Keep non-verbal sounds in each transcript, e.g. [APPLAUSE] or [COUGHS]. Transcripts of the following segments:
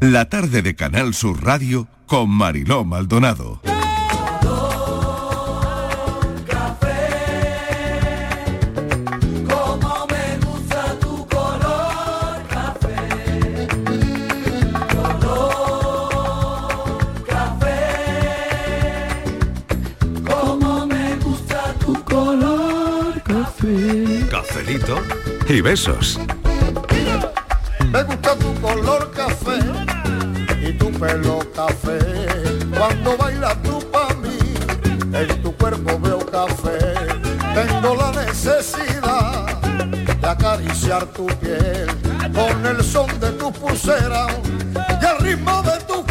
La tarde de Canal Sur Radio con Mariló Maldonado. Como me pelo café. Cuando bailas tú para mí, en tu cuerpo veo café. Tengo la necesidad de acariciar tu piel con el son de tu pulsera y el ritmo de tu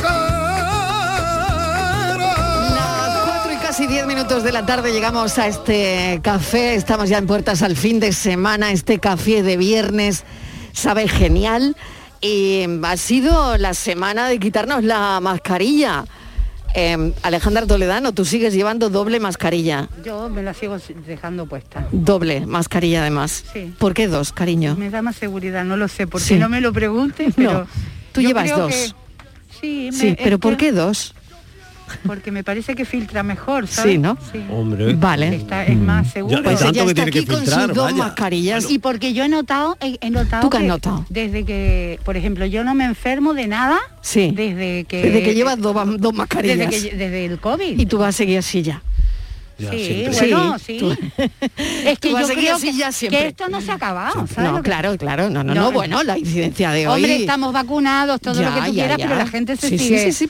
Las cuatro y casi 10 minutos de la tarde llegamos a este café. Estamos ya en puertas al fin de semana. Este café de viernes sabe genial. Y ha sido la semana de quitarnos la mascarilla. Eh, Alejandra Toledano, tú sigues llevando doble mascarilla. Yo me la sigo dejando puesta. Doble mascarilla además. Sí. ¿Por qué dos, cariño? Me da más seguridad, no lo sé, porque Sí. no me lo preguntes, pero... tú llevas dos. que- sí, me- Sí, pero ¿por qué dos? Porque me parece que filtra mejor, ¿sabes? Sí, ¿no? Hombre. Vale. Está, es más seguro. Ya- Pues tanto ella que está tiene que aquí con sus filtrar, dos vaya. mascarillas. Y porque yo he notado, he, he notado ¿Tú qué has que notado? desde que, por ejemplo, yo no me enfermo de nada Sí. desde que... Desde que llevas dos, dos mascarillas. Desde, que- desde el COVID. Y tú vas a seguir así ya. Sí, siempre. bueno, Sí, [LAUGHS] es que yo creo así que, ya siempre. que esto no se ha acabado, ¿sabes? No, claro, claro. No, no, no, No, bueno, la incidencia de hoy. Hombre, estamos vacunados, todo Ya, lo que tú ya, quieras, ya. pero la gente se Sí, sí, sigue. sí,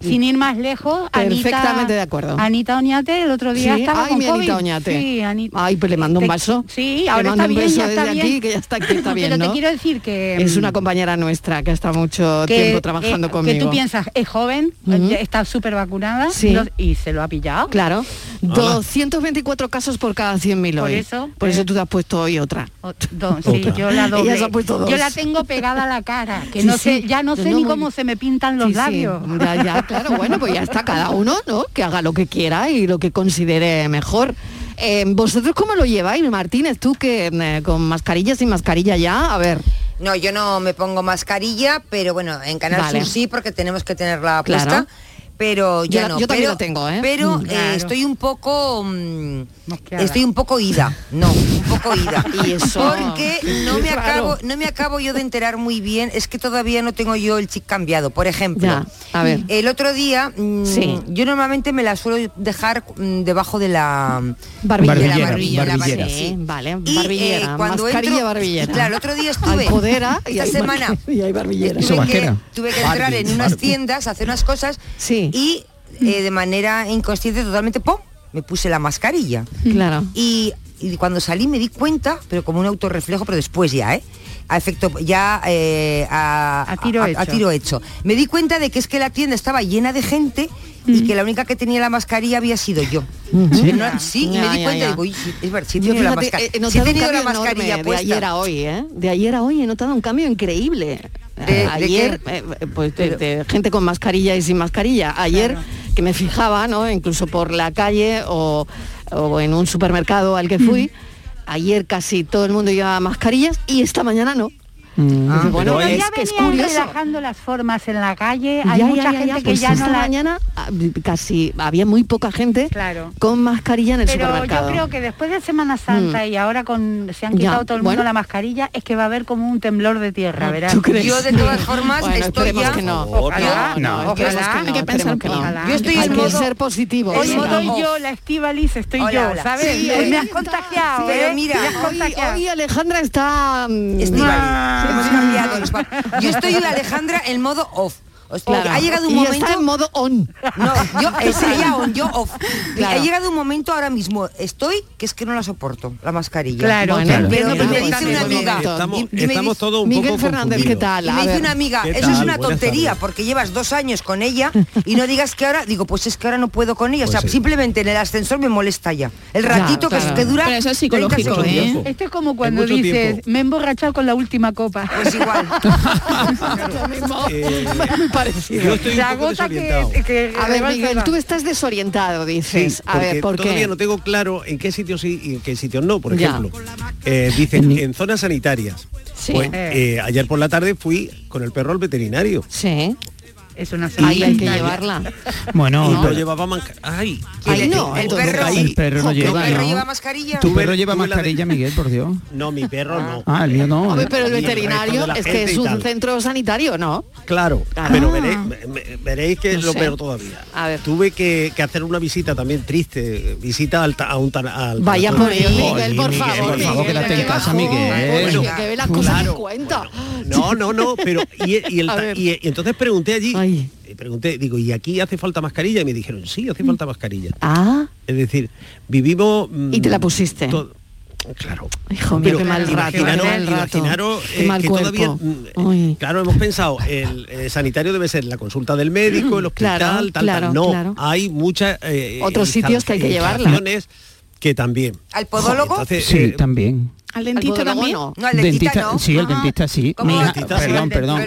Sin ir más lejos, Anita- Perfectamente de acuerdo. Anita Oñate el otro día Sí, estaba ay, con mi COVID. Anita Oñate. Sí, Anita. Ay, pues le mando un vaso. Sí, Le ahora mando está un bien, beso ya está desde bien. aquí, que ya está aquí, está [LAUGHS] bien, Pero ¿no? te quiero decir que... Es mm, una compañera nuestra que está mucho que, tiempo trabajando eh, conmigo. Que tú piensas, es joven, está súper vacunada y se lo ha pillado. Claro. 224 casos por cada 100.000 Por hoy. eso, Por eh, eso tú te has puesto hoy otra. O- do- sí, Otra. yo la doble. [LAUGHS] Ella se ha puesto dos. Yo la tengo pegada a la cara, que Sí, no sí. sé, ya no sé no, ni cómo se me pintan los Sí, sí. labios. Ya, ya, claro, bueno, pues ya está cada uno, ¿no? Que haga lo que quiera y lo que considere mejor. Eh, ¿Vosotros cómo lo lleváis, Martínez? Tú que eh, con mascarilla, sin mascarilla ya, a ver. No, yo no me pongo mascarilla, pero bueno, en Canal Vale. Sur sí, porque tenemos que tenerla Claro. Pero Yo- no. yo también pero, lo tengo, ¿eh? Pero Mm. eh, estoy un poco... mm, estoy un poco ida. [LAUGHS] No, un poco ida. [LAUGHS] Y eso- Porque no me, acabo, no me acabo yo de enterar muy bien. Es que todavía no tengo yo el chip cambiado. Por ejemplo, Ya, a ver. el otro día... mm, Sí. Yo normalmente me la suelo dejar mm, debajo de la... Barbillera. de la barbilla, la barbillera. bar- Sí, vale, Y, barbillera, eh, cuando mascarilla, entro- barbillera. Claro, el otro día estuve... Y esta hay semana [LAUGHS] y hay barbillera. tuve que, tuve que entrar en unas Barbie. tiendas, hacer unas cosas Sí. Y eh, de manera inconsciente totalmente, ¡pum! me puse la mascarilla. Claro. Y, y cuando salí me di cuenta, pero como un autorreflejo, pero después ya, ¿eh? A efecto, ya eh, a, A tiro hecho. tiro hecho. Me di cuenta de que es que la tienda estaba llena de gente y que la única que tenía la mascarilla había sido yo. ¿Sí? No, sí, y me di ya, cuenta ya. digo, "Uy, sí, es verdad, sí he Yo tenido la he sí he tenido mascarilla de ayer a hoy, ¿eh? De ayer a hoy he notado un cambio increíble. ¿De- de ayer, eh, pues de gente con mascarilla y sin mascarilla. Ayer que me fijaba, ¿no? Incluso por la calle o, o en un supermercado al que fui, ayer casi todo el mundo llevaba mascarillas y esta mañana no. Dice, bueno, Pero es ya que es curioso. relajando las formas en la calle, hay Ya, mucha ya, gente ya, que pues ya no esta la... mañana ah, casi había muy poca gente Claro. con mascarilla en el Pero supermercado. yo creo que después de Semana Santa Mm. y ahora con se han Ya, quitado todo el mundo bueno. la mascarilla, es que va a haber como un temblor de tierra, verás. ¿Tú crees? Yo de todas formas Bueno, estoy esperemos ya... que no. Ojalá, no, no, ojalá, hay no, que pensar que no. ojalá. Yo estoy Hay en que modo- ser positivo. Hoy estoy yo, la Estivalis, estoy yo. ¿sabes? Me has contagiado, Pero ¿eh? mira, Hoy, contagiado. hoy Alejandra está... Hemos cambiado pa- Yo estoy Alejandra en modo off. O sea, Claro. Ha llegado un y momento. está en modo on. No, [LAUGHS] yo ya on, yo off. Claro. Ha llegado un momento ahora mismo, estoy, que es que no la soporto, la mascarilla. Claro, Bueno, te claro. entiendo Pero me dice una amiga. Estamos, y- y me estamos dice- todos un Miguel poco Fernández, ¿qué tal? Y me dice una amiga, ¿Qué eso es una tontería, porque llevas dos años con ella y no digas que ahora, digo, pues es que ahora no puedo con ella. o sea, Pues sí. simplemente en el ascensor me molesta ya. El ratito que, claro. que dura. Pero eso es 30 psicológico, segundos. ¿eh? Esto es como cuando dices, tiempo. me he emborrachado con la última copa. Pues igual. [LAUGHS] Parecido. yo estoy un poco desorientado. que, que A ver, rebalsa Miguel, la- tú estás desorientado, dices. Sí, a ver, porque ¿por todavía qué? no tengo claro en qué sitios sí y en qué sitios no. Por Ya. ejemplo, eh, dicen en zonas sanitarias Sí. Pues eh, ayer por la tarde fui con el perro al veterinario. Sí. Es una Ahí hay que llevarla. Bueno, pero- lo llevaba manca- Ay, Ay, no, el perro- el perro no lleva, ¿El perro ¿no? lleva mascarilla? Tu perro lleva mascarilla, Miguel, por Dios. no, mi perro no. Ah, el mío no. Hombre, pero el veterinario es que es un centro sanitario, ¿no? Claro, Claro. pero Ah. veréis, que es No lo sé. peor todavía. A ver. Tuve que, que hacer una visita también triste, visita al, a un tan- al Vaya por Jolín, Miguel, por favor. por favor, quédate en casa, Miguel. que ve las cosas que cuenta. No, no, no, pero y [LAUGHS] entonces pregunté allí, Ay. y pregunté, digo, ¿y aquí hace falta mascarilla? Y me dijeron, sí, hace falta mascarilla. Ah, Es decir, vivimos... mm, Y te la pusiste. to- Claro. hijo mío, Pero qué mal rato. imaginaros- qué mal rato. imaginaros, Qué eh, mal que cuerpo. todavía, mm, Uy. claro, hemos pensado, el eh, sanitario debe ser la consulta del médico, el hospital, Claro, tal, tal. claro, No, claro. hay muchas eh, Otros sitios que hay que llevarla. que también. ¿Al podólogo? Entonces, Sí, eh, también. ¿Al dentista dentista también? no. No, el dentista, no. sí, el dentista sí. ¿Cómo? Mi hija- Dentista sí. perdón, perdón.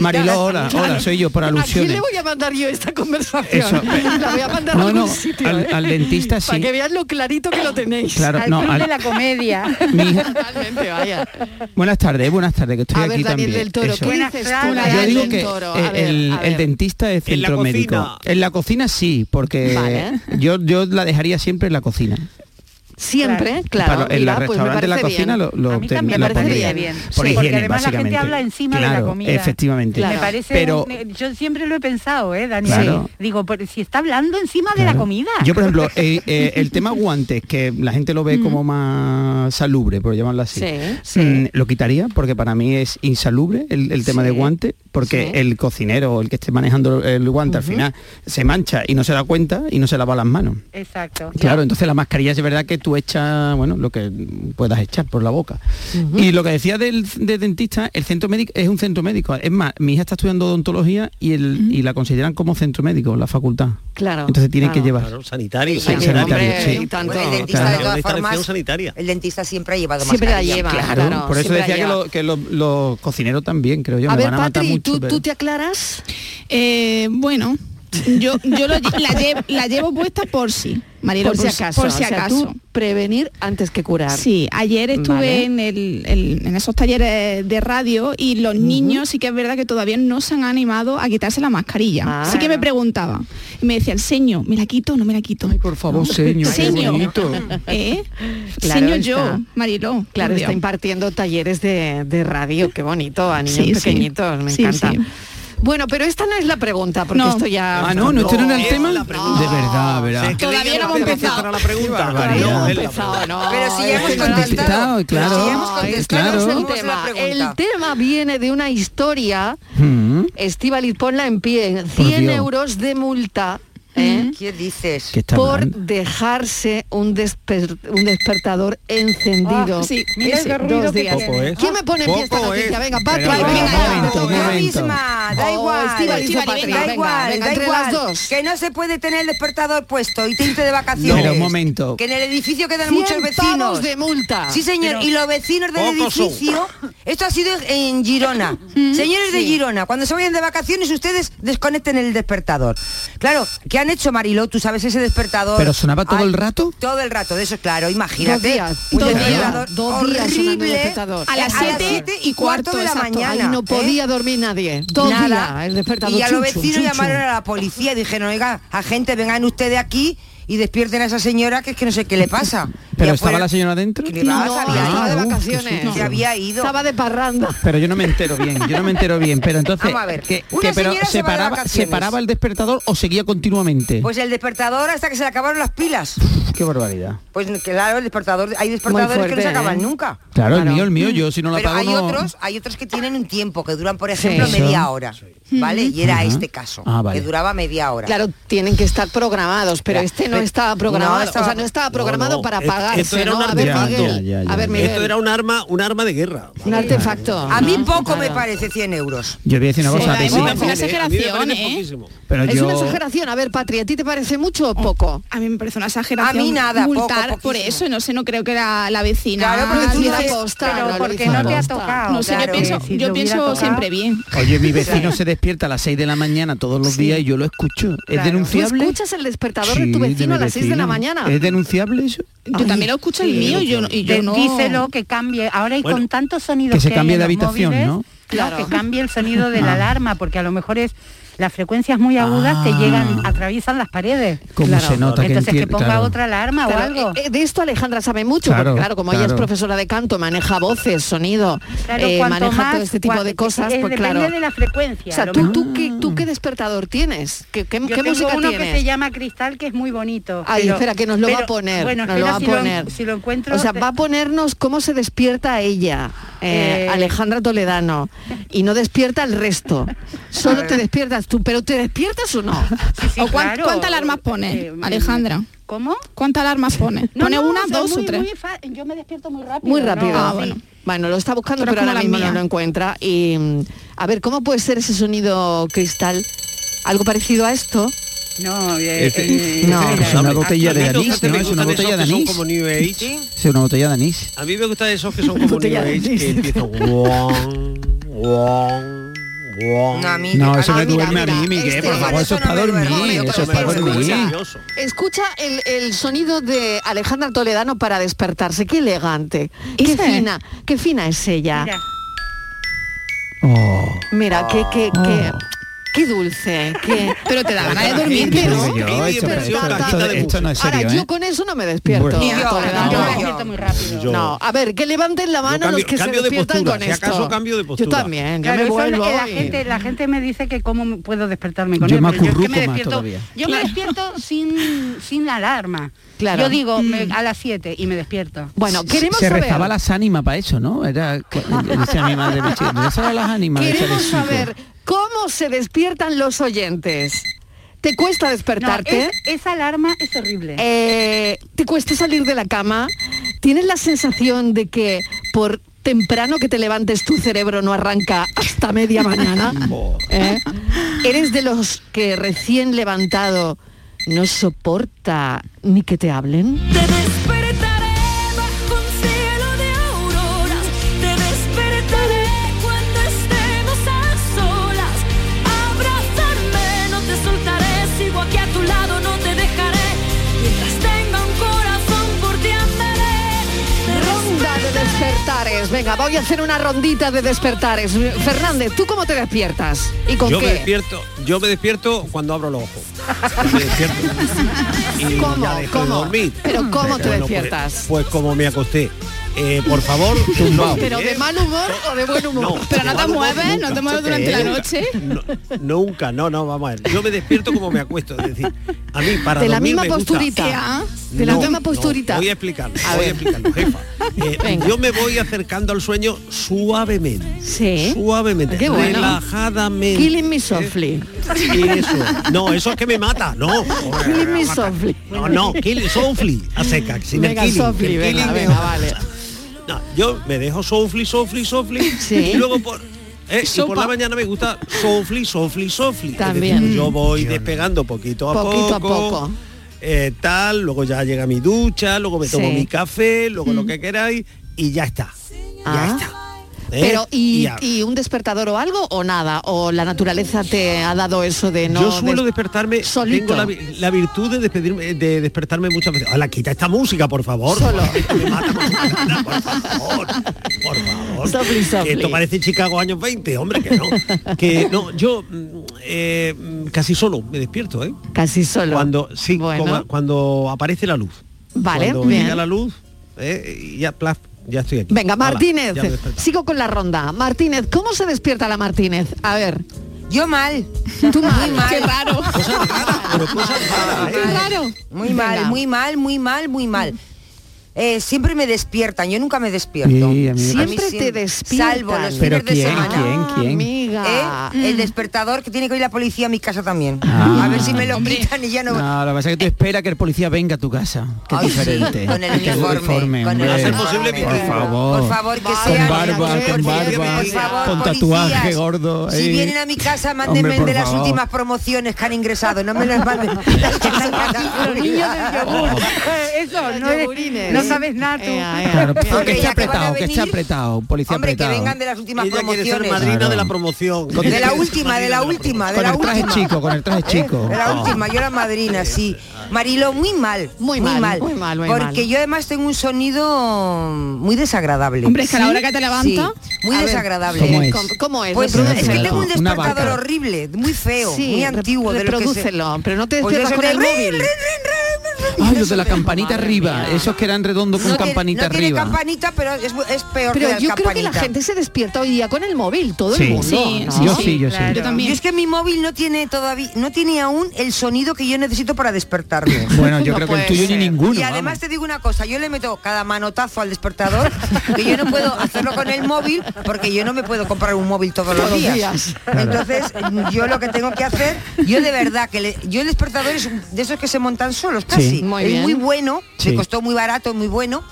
Marilo, hola, hola, soy yo por ¿A quién alusiones. le voy a mandar yo esta [LAUGHS] conversación? Eso. La voy a mandar No, a algún no, sitio, al- ¿eh? al dentista Para sí. que veas lo clarito que lo tenéis. Claro, Al no, club al- de la comedia. [LAUGHS] mi hija- Totalmente, vaya. Buenas tardes, buenas tardes, que estoy A ver, aquí Daniel también. del Toro, Eso. ¿qué dices tú, Yo digo que eh, el, dentista es centro médico. En la cocina sí, porque yo, yo la dejaría siempre en la cocina. Siempre, claro. Para- en mira, la pues la cocina bien. lo, lo A mí también lo me parece pondría. bien. Por Sí, porque además la gente habla encima de la comida. Efectivamente. Claro. Me parece, Pero- un- yo siempre lo he pensado, ¿eh, Daniel? Claro. Digo, por- si está hablando encima de la comida. Yo, por ejemplo, eh, eh, el tema guantes, que la gente lo ve como más salubre, por llamarlo así, Sí, sí. mm, lo quitaría porque para mí es insalubre el, el tema Sí, de guante, porque sí. el cocinero el que esté manejando el guante al final se mancha y no se da cuenta y no se lava las manos. Exacto. Claro, entonces la mascarilla es verdad que tú echas, bueno, lo que puedas echar por la boca. Y lo que decía del, de dentista, el centro médico es un centro médico. Es más, mi hija está estudiando odontología y, el, y la consideran como centro médico, la facultad. Claro. Entonces tienen claro. que llevar. Claro, sanitario. Sí, Sí, sí, sanitario, hombre, sí. y tanto. Bueno, el dentista claro. de todas Una instalación formas, sanitaria. el dentista siempre ha llevado Siempre la lleva. Claro, claro, por eso decía que, lo- que los, los cocineros también, creo yo, A me ver, van a matar Patri, mucho. ¿tú, pero- ¿tú te aclaras? Eh, bueno, yo, yo lo la, llevo, la llevo puesta por si, Marilo, por si acaso. Por si o sea, acaso. tú prevenir antes que curar. Sí, ayer estuve Vale. en, el, el- en esos talleres de radio y los niños sí que es verdad que todavía no se han animado a quitarse la mascarilla. Ah. sí que me preguntaba. Y me decía, el seño, ¿me la quito o no me la quito? Ay, por favor, señor, qué Seño. bonito. ¿Eh? Claro Seño está. yo, Mariló. Claro, está impartiendo talleres de, de radio, qué bonito, a niños Sí, sí. pequeñitos, me Sí, encanta. sí. Bueno, pero esta no es la pregunta, porque No. esto ya... Ah, no, no, este no era el es tema. la pregunta. De verdad, ¿verdad? Todavía no hemos empezado. la pregunta. No, empezado, no, Pero si ya hemos contestado. claro. Si hemos contestado, el ¿cómo es la tema. El tema viene de una historia, Mm, Estivaliz, ponla en pie, Por 100 Dios. euros de multa ¿eh? ¿Qué dices? ¿Qué por hablando? dejarse un, desper- un despertador encendido. Ah, sí, mira Ese, ruido dos que días. es. ¿Quién me pone en pie esta Poco noticia? es. Venga, Patri, Venga, venga, un momento, venga. un Yo momento. misma, da Oh, igual. Venga, da igual, venga, da entre igual. las dos. Que no se puede tener el despertador puesto y te irte de vacaciones. Pero un momento. Que en el edificio quedan 100 muchos vecinos. de multa. Sí, señor, y los vecinos del son. edificio, esto ha sido en Girona. Señores de Girona, cuando se vayan de vacaciones ustedes desconecten el despertador. Claro, ¿qué han hecho Mariló? Tú sabes ese despertador. ¿Pero sonaba todo el rato? Todo el rato, de eso claro, imagínate. Dos días, un dos despertador días, dos días sonando el horrible despertador. A las siete y cuarto de la exacto. mañana. Ahí no ¿eh? podía dormir nadie. Dos Nada. días, el despertador. Y a los vecinos llamaron a la policía y dijeron, oiga, agente, vengan ustedes aquí y despierten a esa señora que es que no sé qué le pasa. [LAUGHS] ¿Pero estaba la señora dentro? ¿Qué le pasa? No, Había de ido. uf, qué vacaciones. Se había ido. Estaba de parranda. Pero yo no me entero bien, yo no me entero bien. Pero entonces, Vamos a ver. ¿qué- Una qué, pero se de paraba, vacaciones. ¿se paraba el despertador o seguía continuamente? Pues el despertador hasta que se le acabaron las pilas. Qué barbaridad. Pues claro, el despertador, hay despertadores fuerte, que no se acaban ¿eh? nunca. Claro, el mío, el mío, yo si no la Pero hay no... otros, hay otros que tienen un tiempo, que duran, por ejemplo, media hora. ¿Vale? Y era este caso, Ah, vale. que duraba media hora. Claro, tienen que estar programados, pero Ya, este no estaba programado, no estaba- o sea, no estaba programado no, para apagarse, esto era ¿no? un A ver. Miguel, Ya, ya, a ver. Miguel, Esto era un arma, un arma de guerra. un artefacto. A mí poco me parece 100 euros. Yo voy a decir una cosa, sí, una exageración, ¿eh? pero Es yo... una exageración. A ver, Patria, ¿a ti te parece mucho o poco? A mí me parece una exageración. A mí nada, poco, por eso, no sé, no creo que la, la vecina. Claro, porque tú dices, pero porque no te ha tocado. No sé, yo pienso, yo siempre bien. Oye, mi vecino [LAUGHS] se despierta a las 6 de la mañana todos los días y yo lo escucho. ¿Es Claro. ¿Tú denunciable? escuchas el despertador de tu vecino a las 6 de la mañana. ¿Es denunciable eso? Yo también lo escucho el mío y yo, no- y yo no... Díselo que cambie. Ahora hay Bueno, con tantos sonidos que se hay cambie en de los habitación, móviles, ¿no? Claro. que cambie el sonido de la Ah. alarma, porque a lo mejor es las frecuencias muy agudas te Ah. llegan, atraviesan las paredes. ¿Cómo Claro. se nota que Entonces que ponga claro. otra alarma Claro, o algo. eh, eh, de esto Alejandra sabe mucho, Claro, porque claro, como ella es profesora de canto, maneja voces, sonido, Claro, eh, maneja más, todo este tipo de cosas, pues depende claro. de la frecuencia. O sea, ¿tú, qué, ¿tú qué despertador tienes? ¿Qué, qué- Yo qué tengo música uno tienes? que se llama Cristal que es muy bonito. Ay, pero- espera, que nos lo va a poner. Bueno, nos lo va a si lo en- poner. si lo encuentro. o sea, te- va a ponernos cómo se despierta ella, eh, Eh. Alejandra Toledano, y no despierta el resto. Solo te despiertas tú, pero ¿te despiertas o no? Sí, sí, ¿O cuán- claro. cuántas alarmas pone, Eh, Alejandra? ¿Cómo? ¿Cuántas alarmas pone? No, ¿Pone no, una, dos muy- o tres? yo me despierto muy rápido. Muy ¿no? rápido. Ah, bueno. Bueno, lo está buscando, Pero pero, ahora mismo no lo encuentra. Y mm, a ver, ¿cómo puede ser ese sonido cristal? ¿Algo parecido a esto? No, eh, Este- eh, No. Es una botella de A mí, anís, ¿no? Es una botella de anís. como New Age. Es una botella de anís. A mí me gustan esos que son como [LAUGHS] New Age, que empiezan. No, a mí- No, eso Ah, me mira, duerme a mí, Miguel, este- por favor, eso es para dormir, eso es para dormir. Escucha el, el sonido de Alejandra Toledano para despertarse. Qué elegante, qué Ese. fina, qué fina es ella. mira. Oh. Mira, qué, qué, qué, qué dulce, qué... Pero te da ganas de dormirte, ¿no? yo, Yo, esto- esto, esto- esto- de esto no es Ahora, yo ¿eh? con eso no me despierto. Bueno. Yo. Yo me no, despierto muy rápido. Yo- No, a ver, que levanten la Yo mano cambio- los que se cambio de despiertan postura, con si esto. acaso cambio de Yo postura. también, yo Claro, me eso vuelvo la, y- gente, la gente me dice que cómo puedo despertarme con Yo él. me pero es que acurruco más despierto. Yo me despierto sin, sin alarma. Claro. Yo digo me- a las 7 y me despierto. Bueno, queremos se saber... rezaba las ánimas para eso, ¿no? Era que- mi madre, me Queremos saber cómo se despiertan los oyentes. ¿Te cuesta No, despertarte? es- esa alarma es horrible. Eh, ¿Te cuesta salir de la cama? ¿Tienes la sensación de que por temprano que te levantes tu cerebro no arranca hasta media mañana? [LAUGHS] ¿Eh? ¿Eres de los que recién levantado no soporta ni que te hablen? Despertares. Venga, voy a hacer una rondita de despertares. Fernández, ¿tú cómo te despiertas? ¿Y con Yo qué? me despierto, yo me despierto cuando abro los ojos. Me despierto. [LAUGHS] Y ¿Cómo? ya dejo de ¿Cómo? dormir. Pero ¿cómo te Bueno, pues- despiertas? Pues, como me acosté. Eh, por favor, [LAUGHS] no, ¿Pero de ¿eh? mal humor o de buen humor? No, Pero no te mueves, no nunca. te mueves durante la Nunca. noche. No, nunca, no, no, vamos a ver. Yo me despierto como me acuesto. Es decir, a mí para de la dormir misma me gusta- posturita. Ya. De la No, misma no, posturita. voy a explicarlo, A voy a explicarlo, jefa. [LAUGHS] Eh, yo me voy acercando al sueño suavemente. Sí. Suavemente, Qué bueno. relajadamente. Killing me softly. Eh, Eso. No, eso es que me mata, no. Killing me softly. No, no, killing, softly, a seca, sin Venga, el killing. softly, venga, venga, vale. No, yo me dejo softly, softly, softly. Sí. Y luego por... eh, y por la mañana me gusta softly, softly, softly. Es También. decir, yo voy despegando poquito a Poquito a poco. poco. eh, tal, luego ya llega mi ducha, luego me tomo Sí. mi café, luego lo que queráis y ya está. Ah. Ya está. ¿Eh? Pero, ¿y, y un despertador o algo o nada? ¿O la naturaleza te ha dado eso de no... yo suelo des- despertarme, solito. tengo la, vi- la virtud de, despedirme, de despertarme muchas veces. Hola, quita esta música, por favor. Solo. [LAUGHS] Me mata por favor. Por favor. Softly, softly. Que esto parece Chicago años 20, hombre, que no. Que no, yo mm, eh, casi solo me despierto, ¿eh? Casi solo. Cuando, sí, Bueno. cuando aparece la luz. Vale, Cuando bien. llega la luz, eh, y ya, plaf, ya estoy aquí. Venga, Martínez, sigo con la ronda. Martínez, ¿cómo se despierta la Martínez? A ver, Yo mal. tú [LAUGHS] mal. mal. Qué raro. Cosas raras, pero cosas raras, Qué ¿eh? raro. Muy Venga. mal, muy mal, muy mal, muy mal. Eh, siempre me despiertan, yo nunca me despierto. Sí, a mí me A mí Siempre te despiertan. Salvo los Pero fines de ¿quién, semana. quién, quién? Amiga. ¿Eh? El despertador que tiene que ir la policía a mi casa también. Ah. A ver si me lo quitan y ya no... No, lo que pasa es que tú esperas que el policía venga a tu casa. Que es Ay, sí, diferente. con el Que uniforme, con el hombre. Posible, uniforme. vikingo. Por favor. Por favor, que Vale, Con sean... barba, Por con barba, por favor, con policías, tatuaje gordo. Si ahí. vienen a mi casa, Hombre, mándenme por de las favor. últimas promociones que han ingresado. No me las manden. [LAUGHS] que Los [LAUGHS] niños del yogur. [LAUGHS] Eso, no. No sabes nada tú. Ea, ea. Claro, pero Hombre, que esté que apretado, que esté apretado, un policía Hombre, que apretado. vengan de las últimas Ella quiere ser promociones. madrina Claro. de la promoción. De la última, de la última, de Con la el traje última. chico, con el traje chico. De la Oh. última, yo era madrina, sí. Marilo, muy mal. Muy mal, muy mal, muy Porque mal. yo además tengo un sonido muy desagradable. Hombre, es que a la hora que te levantas- Sí, muy A ver, desagradable. ¿Cómo es? ¿Cómo, cómo es? Pues es que tengo un despertador horrible, muy feo, Sí, muy antiguo. de lo que se- reprodúcelo, pero no te Pues despiertas con de el rin, móvil. rin, rin, rin, rin, Ay, los de la campanita arriba, mía. esos que eran redondos con No tiene- campanita tiene arriba. campanita, pero es, es peor Pero que la yo creo que la gente se despierta hoy día con el móvil, todo Sí. el mundo. Sí, ¿no? sí, Yo sí, yo sí. Yo también. Y es que mi móvil no tiene todavía, no tiene aún el sonido que yo necesito para [LAUGHS] Bueno, yo No creo que el tuyo ser. ni ninguno. Y además vamos. te digo una cosa, yo le meto cada manotazo al despertador, que yo no puedo hacerlo con el móvil, porque yo no me puedo comprar un móvil todos, Todos los días. días. Entonces, yo lo que tengo que hacer, yo de verdad que le- yo el despertador es de esos que se montan solos casi. Sí. Muy es bien. muy bueno, Sí. me costó muy barato, [LAUGHS] muy bueno,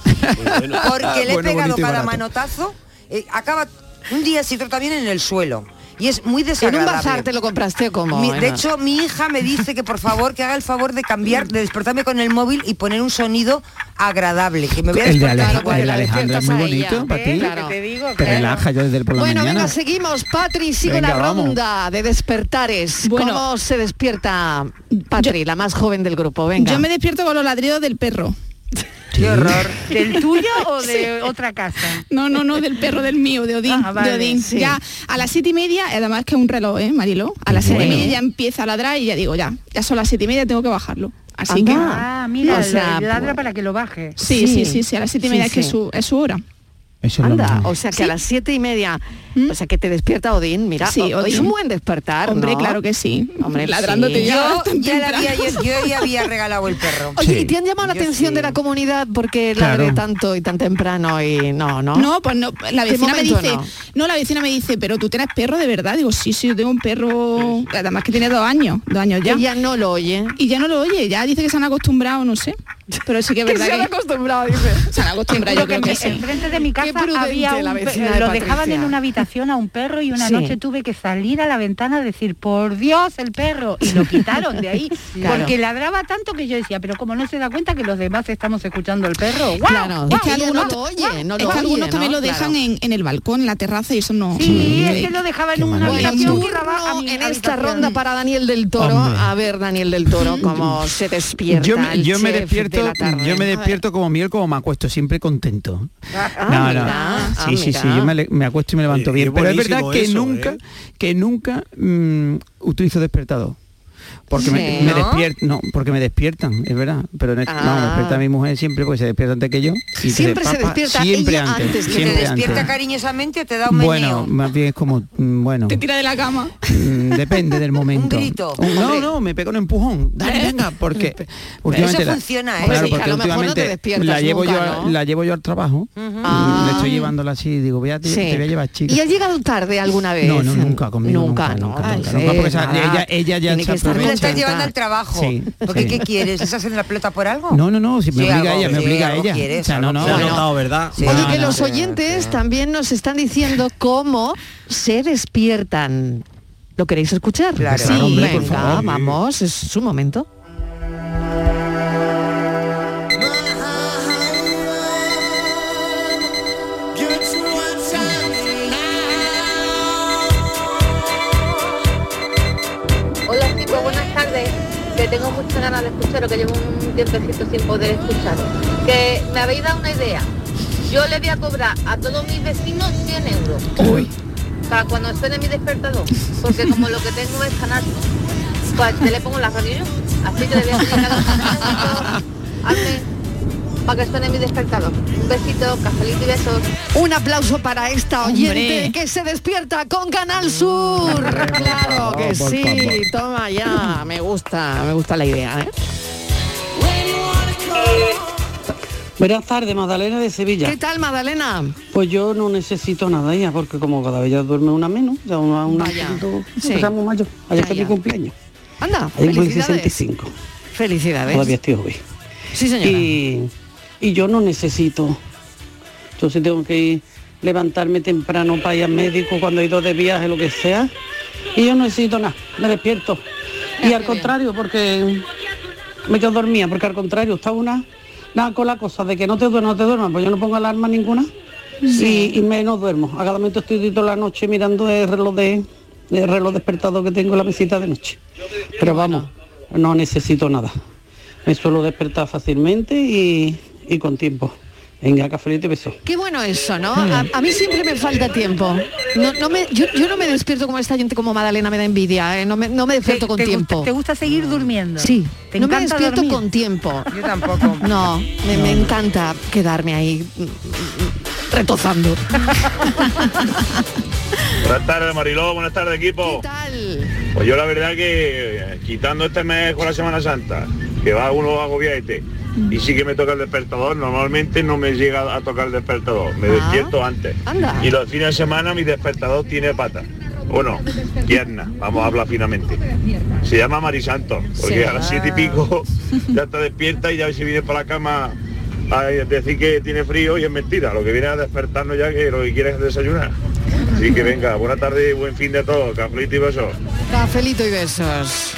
porque le he Bueno, pegado cada manotazo, eh, acaba un día otro también en el suelo. Y es muy En un desagradable. bazar te lo compraste como. Mi- de hecho, mi hija me dice que por favor que haga el favor de cambiar, de despertarme con el móvil y poner un sonido agradable, que me voy a El de, despertar Alej- igual. el de Alejandra es muy despiertas a ella. bonito para ti. ¿Eh? Claro. Te digo, Te claro. relaja yo desde el por la Bueno, mañana. venga, seguimos. Patri, Venga, la vamos. ronda de despertares. Bueno. ¿Cómo se despierta Patri, la más joven del grupo? Venga. Yo me despierto con los ladridos del perro. Qué horror. ¿Del [LAUGHS] tuyo o de otra casa? No, no, no, del perro del mío, de Odín. Ah, vale, de Odín. sí. Ya a las siete y media, además que es un reloj, ¿eh, Marilo? A las siete y media ya empieza a ladrar y ya digo, ya, ya son las siete y media, tengo que bajarlo. Así Anda. que. Ah, mira, O sea, ladra pues- para que lo baje. Sí, Sí. sí, sí, a las siete y media es que sí. es su, es su hora. Eso es lo Anda, o sea que a las siete y media, o sea que te despierta Odín, mira, Sí, o- es Odín. un buen despertar, Hombre, ¿no? claro que sí. Hombre, [LAUGHS] Ladrándote sí. ya. Yo ya, había, yo, yo ya había regalado el perro. Oye, Sí. ¿y te han llamado la Yo atención sí. de la comunidad porque Claro. ladre tanto y tan temprano y no, no? No, pues no, la ¿De vecina me dice, no? no? la vecina me dice, pero tú tienes perro de verdad. Digo, sí, sí, yo tengo un perro, además que tiene dos años, dos años ya. Ella no lo oye. Y ya no lo oye, ya dice que se han acostumbrado, no sé. Pero sí que es Que verdad se han que acostumbrado, dice. se han acostumbrado, yo Creo que que sí. enfrente de mi casa prudente había un la de lo dejaban Patricia. en una habitación a un perro y una Sí. noche tuve que salir a la ventana a decir por Dios el perro y lo quitaron de ahí [LAUGHS] Claro. porque ladraba tanto que yo decía pero como no se da cuenta que los demás estamos escuchando el perro. Claro, ¡guau! es que algunos no- lo oye, no es que algunos oye, también ¿no? lo dejan Claro. en, en el balcón, en la terraza y eso no. Sí, es que lo dejaba en una habitación que en esta ronda para Daniel del Toro. A ver, Daniel del Toro, cómo se despierta Yo me, el de despierto, la tarde. yo me despierto como miel, como me acuesto, siempre contento. Ah, no, no. mira, ah, sí, sí, sí, yo me, acuesto y me levanto Oye, bien. es Pero es verdad buenísimo que eso, nunca, ¿eh? que nunca mm, utilizo despertador. Porque me, Sí. me ¿No? despiertan, no, porque me despiertan, es verdad. Pero en este- no, me Ah. despierta mi mujer siempre porque se despierta antes que yo. y Siempre se papá, despierta siempre ella antes, antes que ¿Te siempre despierta antes. cariñosamente te da un Bueno, meneo? más bien es como, mm, bueno, Te tira de la cama. mm, depende del [LAUGHS] momento. grito. Un- no, no, me pega un empujón. Dale, venga, [LAUGHS] porque últimamente Eso funciona, ¿eh? Claro, sí, que a porque lo mejor no te despiertas la llevo nunca, yo, a- ¿no? la llevo yo al trabajo. Ah. Le estoy llevándola así, digo, voy a te, Sí. te voy a llevar chica. ¿Y has llegado tarde alguna vez? No, no, nunca conmigo, Nunca, nunca, no. nunca, porque esa- nada. ella- ella ya se estás llevando al trabajo. Sí, ¿Porque sí. qué quieres? ¿Estás haciendo la pelota por algo? No, no, no, si me Sí, obliga algo, ella, me sí, obliga algo ella. quieres, o sea, no, no, Se ha Bueno. notado, ¿verdad? Sí. Oye, No, que no, los sí, oyentes sí. también nos están diciendo cómo se despiertan. ¿Lo queréis escuchar? Claro. Claro, hombre, por Venga, favor. vamos, es su momento. Que tengo muchas ganas de escucharos, que llevo un tiempecito sin poder escucharos. Que me habéis dado una idea. Yo le voy a cobrar a todos mis vecinos 100 euros. Para cuando suene mi despertador. Porque como lo que tengo es canal, pues te le pongo la radio yo. Así que le voy a pedir mes para que suene mi despertador. Un besito, cafelito y besos. Un aplauso para esta oyente Hombre. que se despierta con Canal Sur. [LAUGHS] claro que sí, toma ya. Me gusta, me gusta la idea. ¿eh? Buenas tardes, Magdalena de Sevilla. ¿Qué tal, Magdalena? Pues yo no necesito nada ya, porque como cada vez ya duerme una menos, ya una, una Vaya, sí. estamos mayor. Ayer fue mi cumpleaños. Anda, Ayer felicidades. 65. Felicidades. Todavía estoy joven. Sí, señora. Y, y yo no necesito. Yo sí tengo que levantarme temprano para ir al médico cuando he ido de viaje, lo que sea. Y yo no necesito nada, me despierto. Y al contrario, porque me quedo dormida, porque al contrario, está una, nada con la cosa de que no te duermas, no te duermas, pues yo no pongo alarma ninguna y, y menos duermo. A cada momento estoy toda la noche mirando el reloj de, el reloj despertado que tengo en la mesita de noche. Pero vamos, no necesito nada. Me suelo despertar fácilmente y, y con tiempo. Venga, cafelito y beso. Qué bueno eso, ¿no? A, a mí siempre me falta tiempo. No, no me, yo, yo no me despierto como esta gente como Madalena, me da envidia, ¿eh? no, me, no me despierto con te tiempo. Gusta, ¿Te gusta seguir durmiendo? Sí, ¿Te no me despierto dormir? con tiempo. Yo tampoco. No, me, me encanta quedarme ahí retozando. [LAUGHS] Buenas tardes Mariló, buenas tardes equipo. Pues yo la verdad que eh, quitando este mes con la Semana Santa, que va uno agobiaete, y sí que me toca el despertador, normalmente no me llega a tocar el despertador, me Ah. despierto antes. Anda. Y los fines de semana mi despertador tiene patas. Bueno, piernas, vamos a hablar finamente. Se llama Marisanto, porque Sí. a las siete y pico [LAUGHS] ya está despierta y ya se viene para la cama a decir que tiene frío y es mentira. Lo que viene a despertarnos ya que lo que quiere es desayunar. Así que venga, buena tarde y buen fin de todo. Cafelito y besos. Cafelito y besos.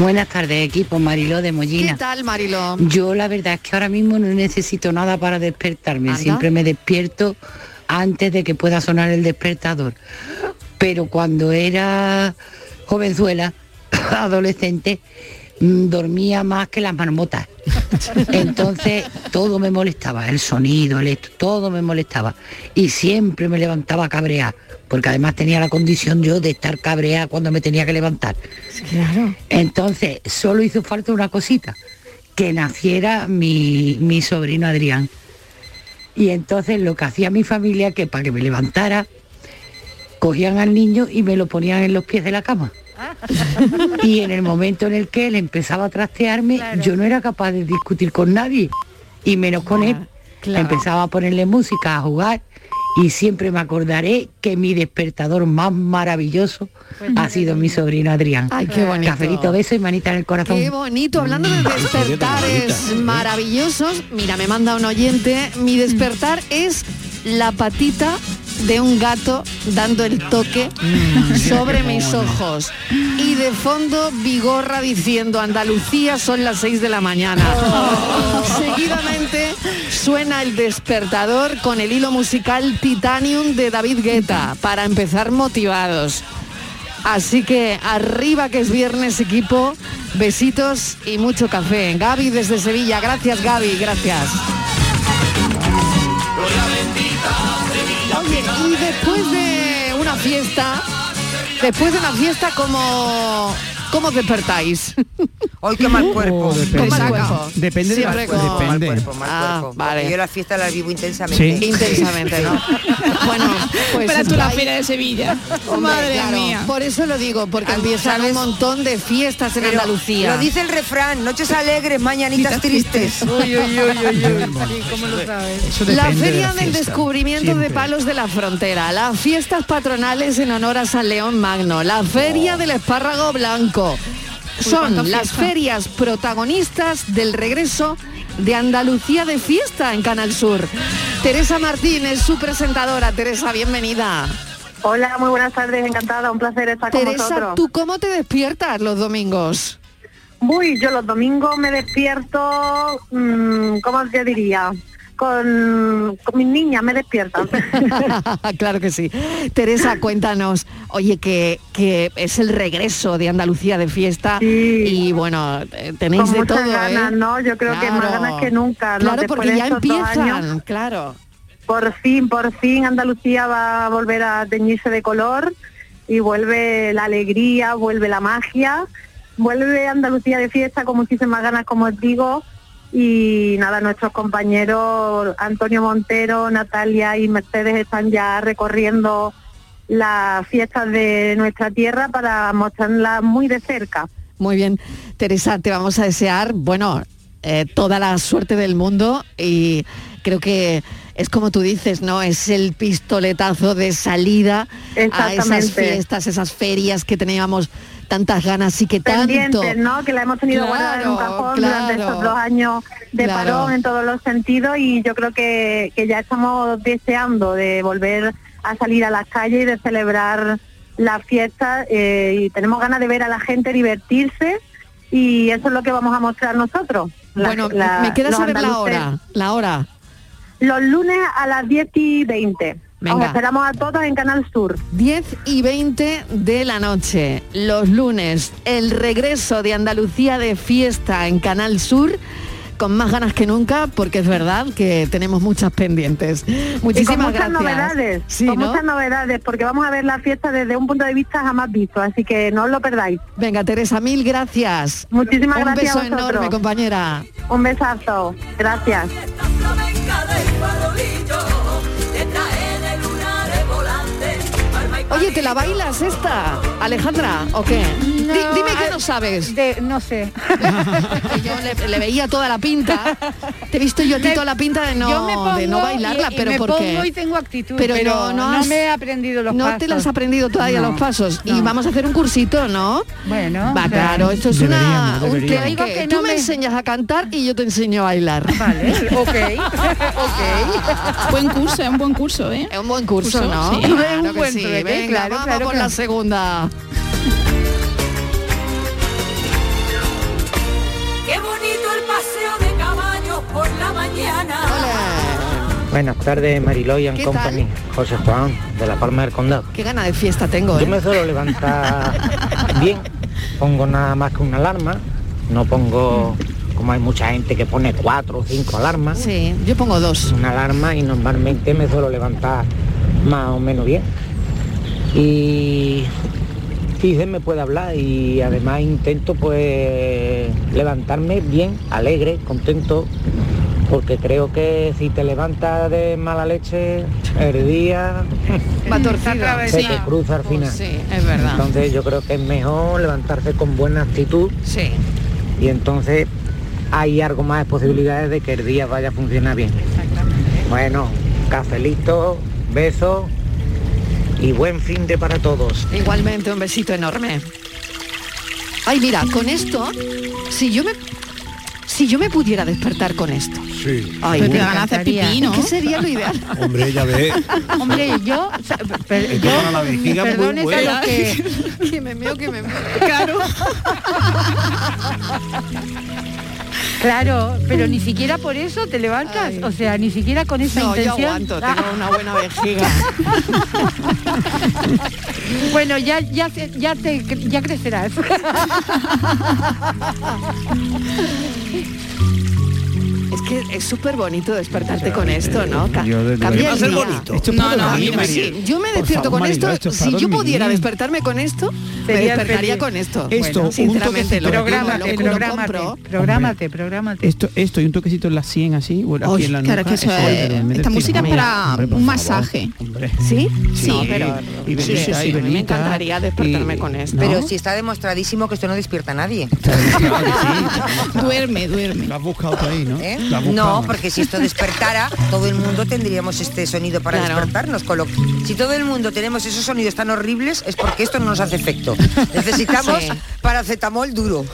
Buenas tardes, equipo Mariló de Mollina. ¿Qué tal, Marilo? Yo la verdad es que ahora mismo no necesito nada para despertarme. Anda. Siempre me despierto antes de que pueda sonar el despertador. Pero cuando era jovenzuela, [COUGHS] adolescente, mm, dormía más que las marmotas. [LAUGHS] Entonces todo me molestaba, el sonido, el esto, todo me molestaba. Y siempre me levantaba cabreada, porque además tenía la condición yo de estar cabreada cuando me tenía que levantar. Claro. Entonces, solo hizo falta una cosita, que naciera mi, mi sobrino Adrián. Y entonces lo que hacía mi familia, que para que me levantara, cogían al niño y me lo ponían en los pies de la cama. Y en el momento en el que él empezaba a trastearme, yo no era capaz de discutir con nadie, y menos con él. claro. Empezaba a ponerle música, a jugar, y siempre me acordaré que mi despertador más maravilloso ha sido mi sobrino Adrián. Ay, qué bonito. Cafelito, beso y manita en el corazón. Qué bonito, hablando de despertares maravillosos. Mira, me manda un oyente, mi despertar es la patita de un gato dando el toque sobre mis ojos. Y de fondo Vigorra diciendo Andalucía son las 6 de la mañana. Seguidamente suena el despertador con el hilo musical Titanium de David Guetta para empezar motivados. Así que arriba que es viernes equipo, besitos y mucho café. Gaby desde Sevilla, gracias Gaby, gracias. Y después de una fiesta, después de una fiesta, ¿cómo, cómo despertáis? Hoy qué mal [LAUGHS] cuerpo. depende. Mal cuerpo. Depende de la- Siempre con- depende. Mal cuerpo, mal Ah, cuerpo. vale. Yo la fiesta la vivo intensamente. Intensamente, ¿no? [LAUGHS] Bueno, pues Espera tú la feria de Sevilla. Hombre, Madre claro, mía. Por eso lo digo, porque empiezan un montón de fiestas en Pero Andalucía. Lo dice el refrán, noches alegres, mañanitas tristes. Uy, uy, uy, uy, uy. ¿Cómo lo sabes? La Feria del Descubrimiento de Palos de la Frontera, las fiestas patronales en honor a San León Magno, la Feria del Espárrago Blanco. Son las ferias protagonistas del regreso de Andalucía de fiesta en Canal Sur. Teresa Martínez, su presentadora. Teresa, bienvenida. Hola, muy buenas tardes, encantada, un placer estar con Teresa, vosotros. ¿tú cómo te despiertas los domingos? Uy, yo los domingos me despierto, mm, ¿cómo te diría? Con, con mis niñas me despiertan. [LAUGHS] claro que sí. Teresa, cuéntanos, oye, que, que es el regreso de Andalucía de fiesta y bueno, eh, tenéis Con de muchas todo, ganas, ¿eh? ¿no? Yo creo que más Claro. ganas que nunca, ¿no? Claro, Después porque ya empiezan, años. claro. Por fin, por fin Andalucía va a volver a teñirse de color y vuelve la alegría, vuelve la magia, vuelve Andalucía de fiesta con muchísimas ganas, como os digo, y nada, nuestros compañeros Antonio Montero, Natalia y Mercedes están ya recorriendo las fiestas de nuestra tierra para mostrarlas muy de cerca. Muy bien. Teresa, te vamos a desear, bueno, eh, toda la suerte del mundo y creo que es como tú dices, ¿no? Es el pistoletazo de salida a esas fiestas, esas ferias que teníamos tantas ganas y que tanto... ¿no? Que la hemos tenido Claro, guardada en un cajón durante estos dos años de Claro. parón en todos los sentidos y yo creo que, que ya estamos deseando de volver a salir a las calles y de celebrar la fiesta eh, y tenemos ganas de ver a la gente divertirse y eso es lo que vamos a mostrar nosotros. La- Bueno, la- me queda saber la hora, la hora. Los lunes a las 10 y 20. Venga. esperamos a todos en Canal Sur. 10 y 20 de la noche, los lunes, el regreso de Andalucía de fiesta en Canal Sur. Con más ganas que nunca, porque es verdad que tenemos muchas pendientes. y Muchísimas con muchas gracias. novedades, Sí, con ¿no? muchas novedades, porque vamos a ver la fiesta desde un punto de vista jamás visto, así que no os lo perdáis. Venga, Teresa, mil gracias. Muchísimas Un gracias beso a vosotros. enorme, compañera. Un besazo, gracias. Oye, ¿te la bailas esta, Alejandra, o qué? Di- dime que no sabes. no sé. [LAUGHS] yo le, le veía toda la pinta. Te he visto yo a ti toda la pinta de no, yo me pongo de no bailarla, y- y pero me ¿por qué? pongo y tengo actitud, pero, pero no, no, no me he aprendido los No te pasos. las has aprendido todavía No, los pasos. Y no. vamos a hacer un cursito, ¿no? Bueno, Va, o sea, claro, esto es una... Deberíamos, un Digo que tú no me me- enseñas a cantar y yo te enseño a bailar. Vale, [LAUGHS] ok, ok. Buen curso, es un buen curso, ¿eh? Es un buen curso, Curso, ¿no? sí. Claro que sí. Venga, claro, vamos claro por la segunda. Qué bonito el paseo de caballos por la mañana. Buenas tardes, Mariló y and ¿Qué Company. José Juan, de La Palma del Condado. Qué gana de fiesta tengo, Yo ¿eh? me suelo levantar [LAUGHS] bien, pongo nada más que una alarma, no pongo, como hay mucha gente que pone cuatro o cinco alarmas. Sí, yo pongo dos. Una alarma y normalmente me suelo levantar más o menos bien. Y y se me puede hablar y además intento pues levantarme bien, alegre, contento, porque creo que si te levantas de mala leche, el día Va [LAUGHS] se te cruza al final. Sí, es verdad. Entonces yo creo que es mejor levantarse con buena actitud Sí. y entonces hay algo más de posibilidades de que el día vaya a funcionar bien. Bueno, cafelito, besos y buen fin de para todos. Igualmente, un besito enorme. Ay, mira, con esto, si yo me si yo me pudiera despertar con esto. Sí. Ay, Pero te van a hacer pipí. ¿no? ¿Qué sería lo ideal? [LAUGHS] Hombre, ya ve. Hombre, yo, o sea, per- yo la vejiga muy perdones a bueno. los que que me meo, que me meo. Claro. [LAUGHS] Claro, pero ni siquiera por eso te levantas, o sea, ni siquiera con esa No, yo intención. aguanto, tengo una buena vejiga. [LAUGHS] bueno, ya ya te ya crecerás. [LAUGHS] Es que es súper bonito despertarte con esto, ¿no? Ca- Yo cambia el bonito. No, no, dormir, yo, María. sí, yo me despierto favor, con esto. esto es Si yo pudiera despertarme con esto, me despertaría con esto. Esto, un sinceramente, lo, toquecito. programa, Prográmate, lo, lo prográmate, prográmate, prográmate. Esto, esto y un toquecito en la 100 así, o aquí en la claro, que eso es- esta música es para Hombre, un masaje. Hombre. ¿Sí? Sí, No, pero y sí, sí, mí me encantaría despertarme y- con esto. Pero si está demostradísimo que esto no despierta a nadie. [LAUGHS] Duerme, duerme. Lo has buscado ahí, ¿no? No, porque si esto despertara, todo el mundo tendríamos este sonido para Claro. despertarnos. con lo- si todo el mundo tenemos esos sonidos tan horribles, es porque esto no nos hace efecto. Necesitamos [LAUGHS] Sí. paracetamol duro.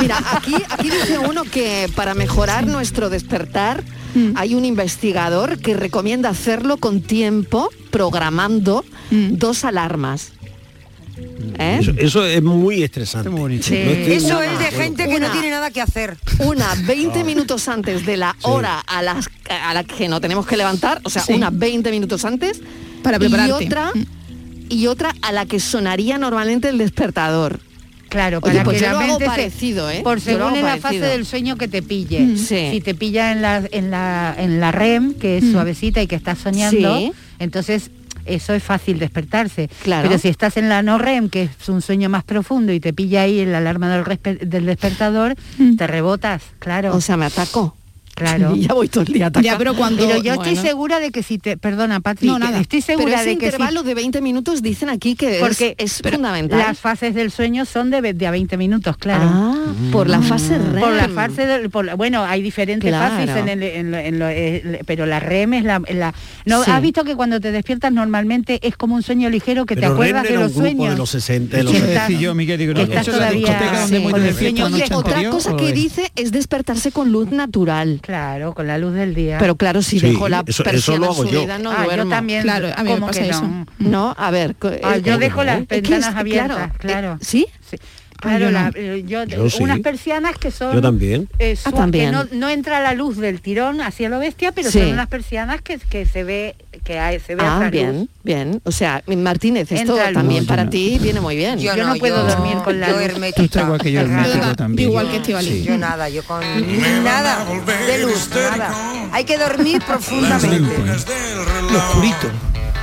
Mira, aquí, aquí dice uno que para mejorar nuestro despertar Mm. hay un investigador que recomienda hacerlo con tiempo, programando Mm. dos alarmas. ¿Eh? Eso, eso es muy estresante. Muy bonito. Sí. No estoy- Eso es de gente que no tiene nada que hacer. Una 20 minutos antes de la hora a, las, a la que no tenemos que levantar, o sea, Sí. una 20 minutos antes, Para y prepararte. otra, Mm. y otra a la que sonaría normalmente el despertador. Claro, Oye, para pues que yo la lo hago mente se- parecido, ¿eh? Por según en la fase del sueño que te pille. Mm. Sí. Si te pilla en la, en la, en la REM, que es suavecita y que estás soñando, Sí. entonces eso es fácil despertarse. Claro. Pero si estás en la no REM, que es un sueño más profundo y te pilla ahí la alarma del, despertador, te rebotas, claro. O sea, me ataco. Claro. [LAUGHS] Y ya voy todo el día atacada. Ya, pero cuando... Pero yo estoy segura de que si te... Perdona, Patri, No, nada. estoy Pero segura ese de que si intervalo de 20 minutos dicen aquí que es- porque es, pero fundamental. Las fases del sueño son de, de a 20 minutos, claro. Ah, por la fase REM. Por la fase del, por la- bueno, hay diferentes Claro. fases en el, en lo- en lo- eh, pero la REM es la, la- no Sí. has visto que cuando te despiertas normalmente es como un sueño ligero que Pero te acuerdas Renner de era los un grupo sueños. de los 60, de los Que Eso 70. estás- decía yo, Miguel, digo, que no, estás es todavía- sí, otra cosa ¿o que es? dice es despertarse con luz natural. Claro, con la luz del día. Pero claro, si Sí, dejo la eso- eso persiana lo hago yo. subida no Ah, yo duermo. también. Claro, a mí me ¿cómo pasa que eso. no? No, a ver. Ah, eh, yo eh, dejo las es que ventanas abiertas, claro, claro. eh, ¿Sí? Sí. Claro, yo no. la- eh, yo, Yo sí. unas persianas que son Yo también. eh, Ah, también. que no, no entra la luz del tirón hacia lo bestia, pero Sí. son unas persianas que, que se ve que hay, se ve Ah, bien, bien. O sea, Martínez, esto también No, para no. ti viene muy bien. Yo Yo no, no puedo yo- dormir con la luz. hermética. Tú estás igual que yo, hermético también. Igual que Estivali. Sí. Yo nada, yo con nada de luz, nada. Hay que dormir profundamente. Lo oscurito.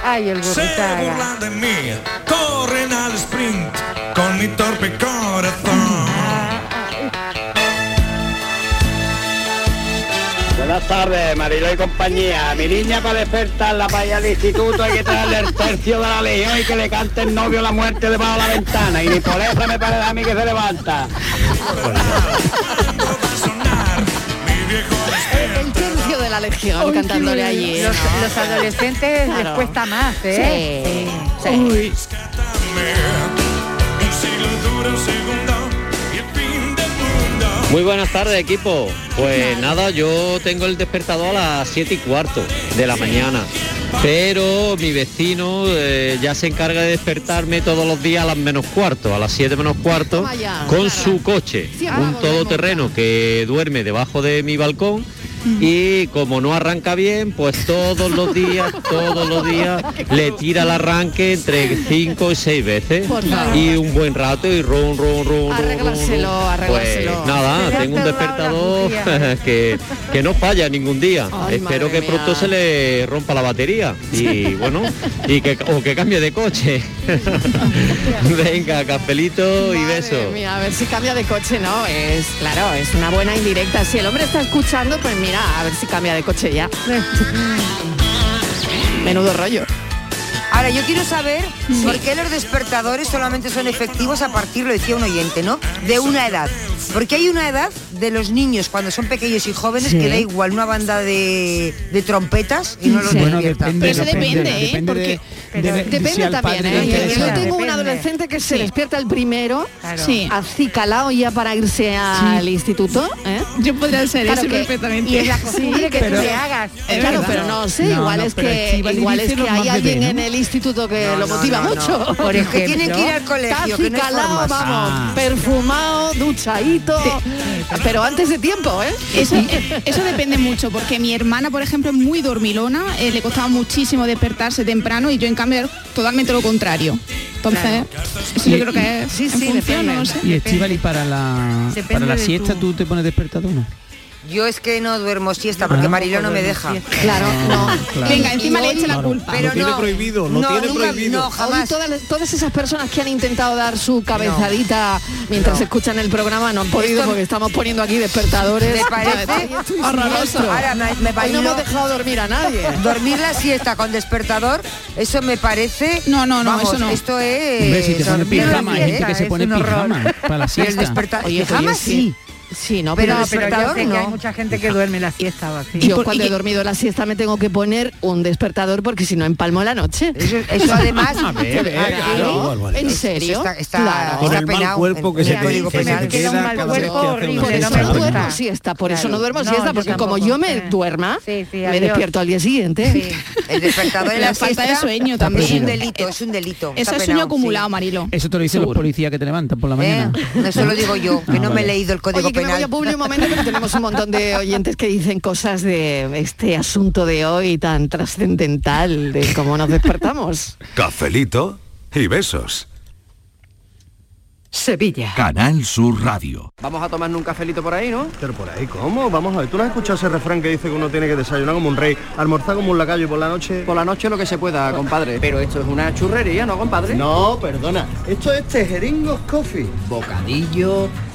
Ay, el Se burlan de mí, corren al sprint con mi torpe corazón. Buenas tardes, Marilo y compañía. Mi niña para despertarla para ir al instituto hay que traerle el tercio de la legión y que le cante el novio la muerte debajo de la ventana. Y ni por eso me parece a mí que se levanta. [LAUGHS] El tercio de la legión cantándole allí. Los, ¿no? los adolescentes Claro. les cuesta más, ¿eh? Sí, sí. Muy buenas tardes equipo. Pues nada, yo tengo el despertador a las 7 y cuarto de la mañana. Pero mi vecino eh, ya se encarga de despertarme todos los días a las menos cuarto, a las 7 menos cuarto, con su coche, un todoterreno que duerme debajo de mi balcón y como no arranca bien, pues todos los días, [LAUGHS] todos los días le tira el arranque entre 5 y 6 veces y un buen rato y ron, ron, ron, ron. arréglaselo. Pues nada, tengo un despertador [LAUGHS] que, que no falla ningún día. Ay, Espero que pronto mía. se le rompa la batería y [LAUGHS] bueno, y que o que cambie de coche. Venga, cafelito y beso. mía, a ver si cambia de coche, ¿no? Es, claro, es una buena indirecta. Si el hombre está escuchando, pues mira, a ver si cambia de coche ya. [LAUGHS] Menudo rollo. Ahora, yo quiero saber por qué los despertadores solamente son efectivos a partir, lo decía un oyente, ¿no? De una edad. Porque hay una edad de los niños cuando son pequeños y jóvenes Sí. que da igual una banda de, de trompetas y no los Sí. Bueno, despierta. depende, Pero eso depende, ¿eh? depende de- Porque- de- de- Depende si también, ¿eh? Yo- tengo un adolescente que se Sí. despierta el primero, Claro. Sí. acicalado ya para irse al instituto. ¿eh? Yo podría ser Claro ese que- perfectamente. Y es la costumbre que pero- tú le hagas. Es claro, verdad. pero no sé, No, igual no, es pero que igual es que hay alguien en el instituto que No, lo motiva no, mucho. no. Por Que tienen que ir al colegio, que no hay acicalado, formas. vamos, Ah. perfumado, duchadito, pero antes de tiempo, ¿eh? Eso, eso depende mucho, porque mi hermana, por ejemplo, es muy dormilona, eh, le costaba muchísimo despertarse temprano y yo en cambio era totalmente lo contrario. Entonces, eso yo creo que es sí, en sí, función, depende. no sé. Y Estivali para la para la siesta tú te pones despertador, ¿no? Yo es que no duermo siesta porque. Mariló no me deja. Claro, no. Claro. Venga, encima le echa la Claro. culpa. Pero Lo tiene no, prohibido, lo tiene nunca- prohibido. No, Hoy jamás. todas, todas esas personas que han intentado dar su cabezadita mientras No. escuchan el programa no han podido Esto- porque estamos poniendo aquí despertadores. ¿Te parece. Ahora me, me Hoy no hemos dejado dormir a nadie. [LAUGHS] Dormir la siesta con despertador, eso me parece. No, no, no, vamos, eso no. Esto es. Hombre, si te pijama, hay gente que se pone pijama para la Y el siesta. despertar. Oye, pijama oye, sí. Sí, no, Pero pero, No, pero yo despertador sé que hay mucha gente que duerme la siesta o así. yo por- cuando he que- dormido la siesta me tengo que poner un despertador porque si no empalmo la noche. Eso, eso además. [LAUGHS] A ver, ver, Claro. claro, Barbaridad. ¿En serio? está, está, Claro. Con está el mal penado cuerpo que se te, Código que se Penal. te queda un mal cuerpo horrible, Por no eso me no siesta. duermo siesta, por eso no duermo siesta, porque como yo me Eh. duerma, me despierto al día siguiente. El despertador en La falta de sueño Es también. un delito, es un delito. Eso es sueño acumulado. Marilo. Eso te lo dicen los policías que te levantan por la ¿Eh? mañana. Eso lo digo yo, que Ah, no me he leído el Código Penal. a Publi un momento, pero tenemos un montón de oyentes que dicen cosas de este asunto de hoy tan trascendental, de cómo nos despertamos. Cafelito y besos. Sevilla. Canal Sur Radio. Vamos a tomarnos un cafelito por ahí, ¿no? Pero por ahí, ¿cómo? Vamos a ver, ¿tú no has escuchado ese refrán que dice que uno tiene que desayunar como un rey, almorzar como un lacayo y por la noche? Por la noche lo que se pueda, compadre. [LAUGHS] Pero esto es una churrería, ¿no, compadre? No, perdona. Esto es Tejeringos Coffee. Bocadillo,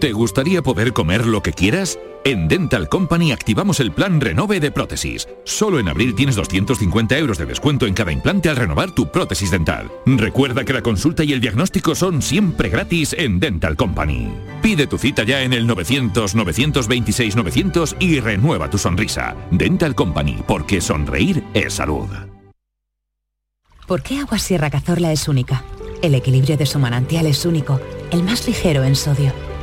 ¿Te gustaría poder comer lo que quieras? En Dental Company activamos el plan Renove de prótesis. Solo en abril tienes 250 euros de descuento en cada implante al renovar tu prótesis dental. Recuerda que la consulta y el diagnóstico son siempre gratis en Dental Company. Pide tu cita ya en el 900-926-900 y renueva tu sonrisa. Dental Company, porque sonreír es salud. ¿Por qué Agua Sierra Cazorla es única? El equilibrio de su manantial es único, el más ligero en sodio,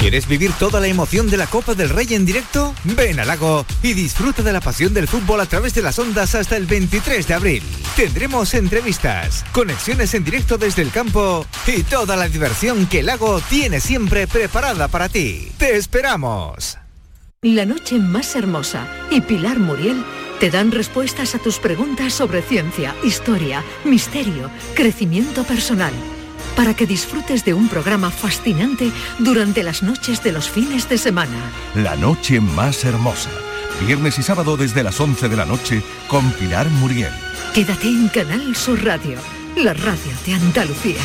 ¿Quieres vivir toda la emoción de la Copa del Rey en directo? Ven al lago y disfruta de la pasión del fútbol a través de las ondas hasta el 23 de abril. Tendremos entrevistas, conexiones en directo desde el campo y toda la diversión que el lago tiene siempre preparada para ti. ¡Te esperamos! La noche más hermosa y Pilar Muriel te dan respuestas a tus preguntas sobre ciencia, historia, misterio, crecimiento personal, para que disfrutes de un programa fascinante durante las noches de los fines de semana. La noche más hermosa. Viernes y sábado desde las 11 de la noche con Pilar Muriel. Quédate en Canal Sur Radio, la radio de Andalucía.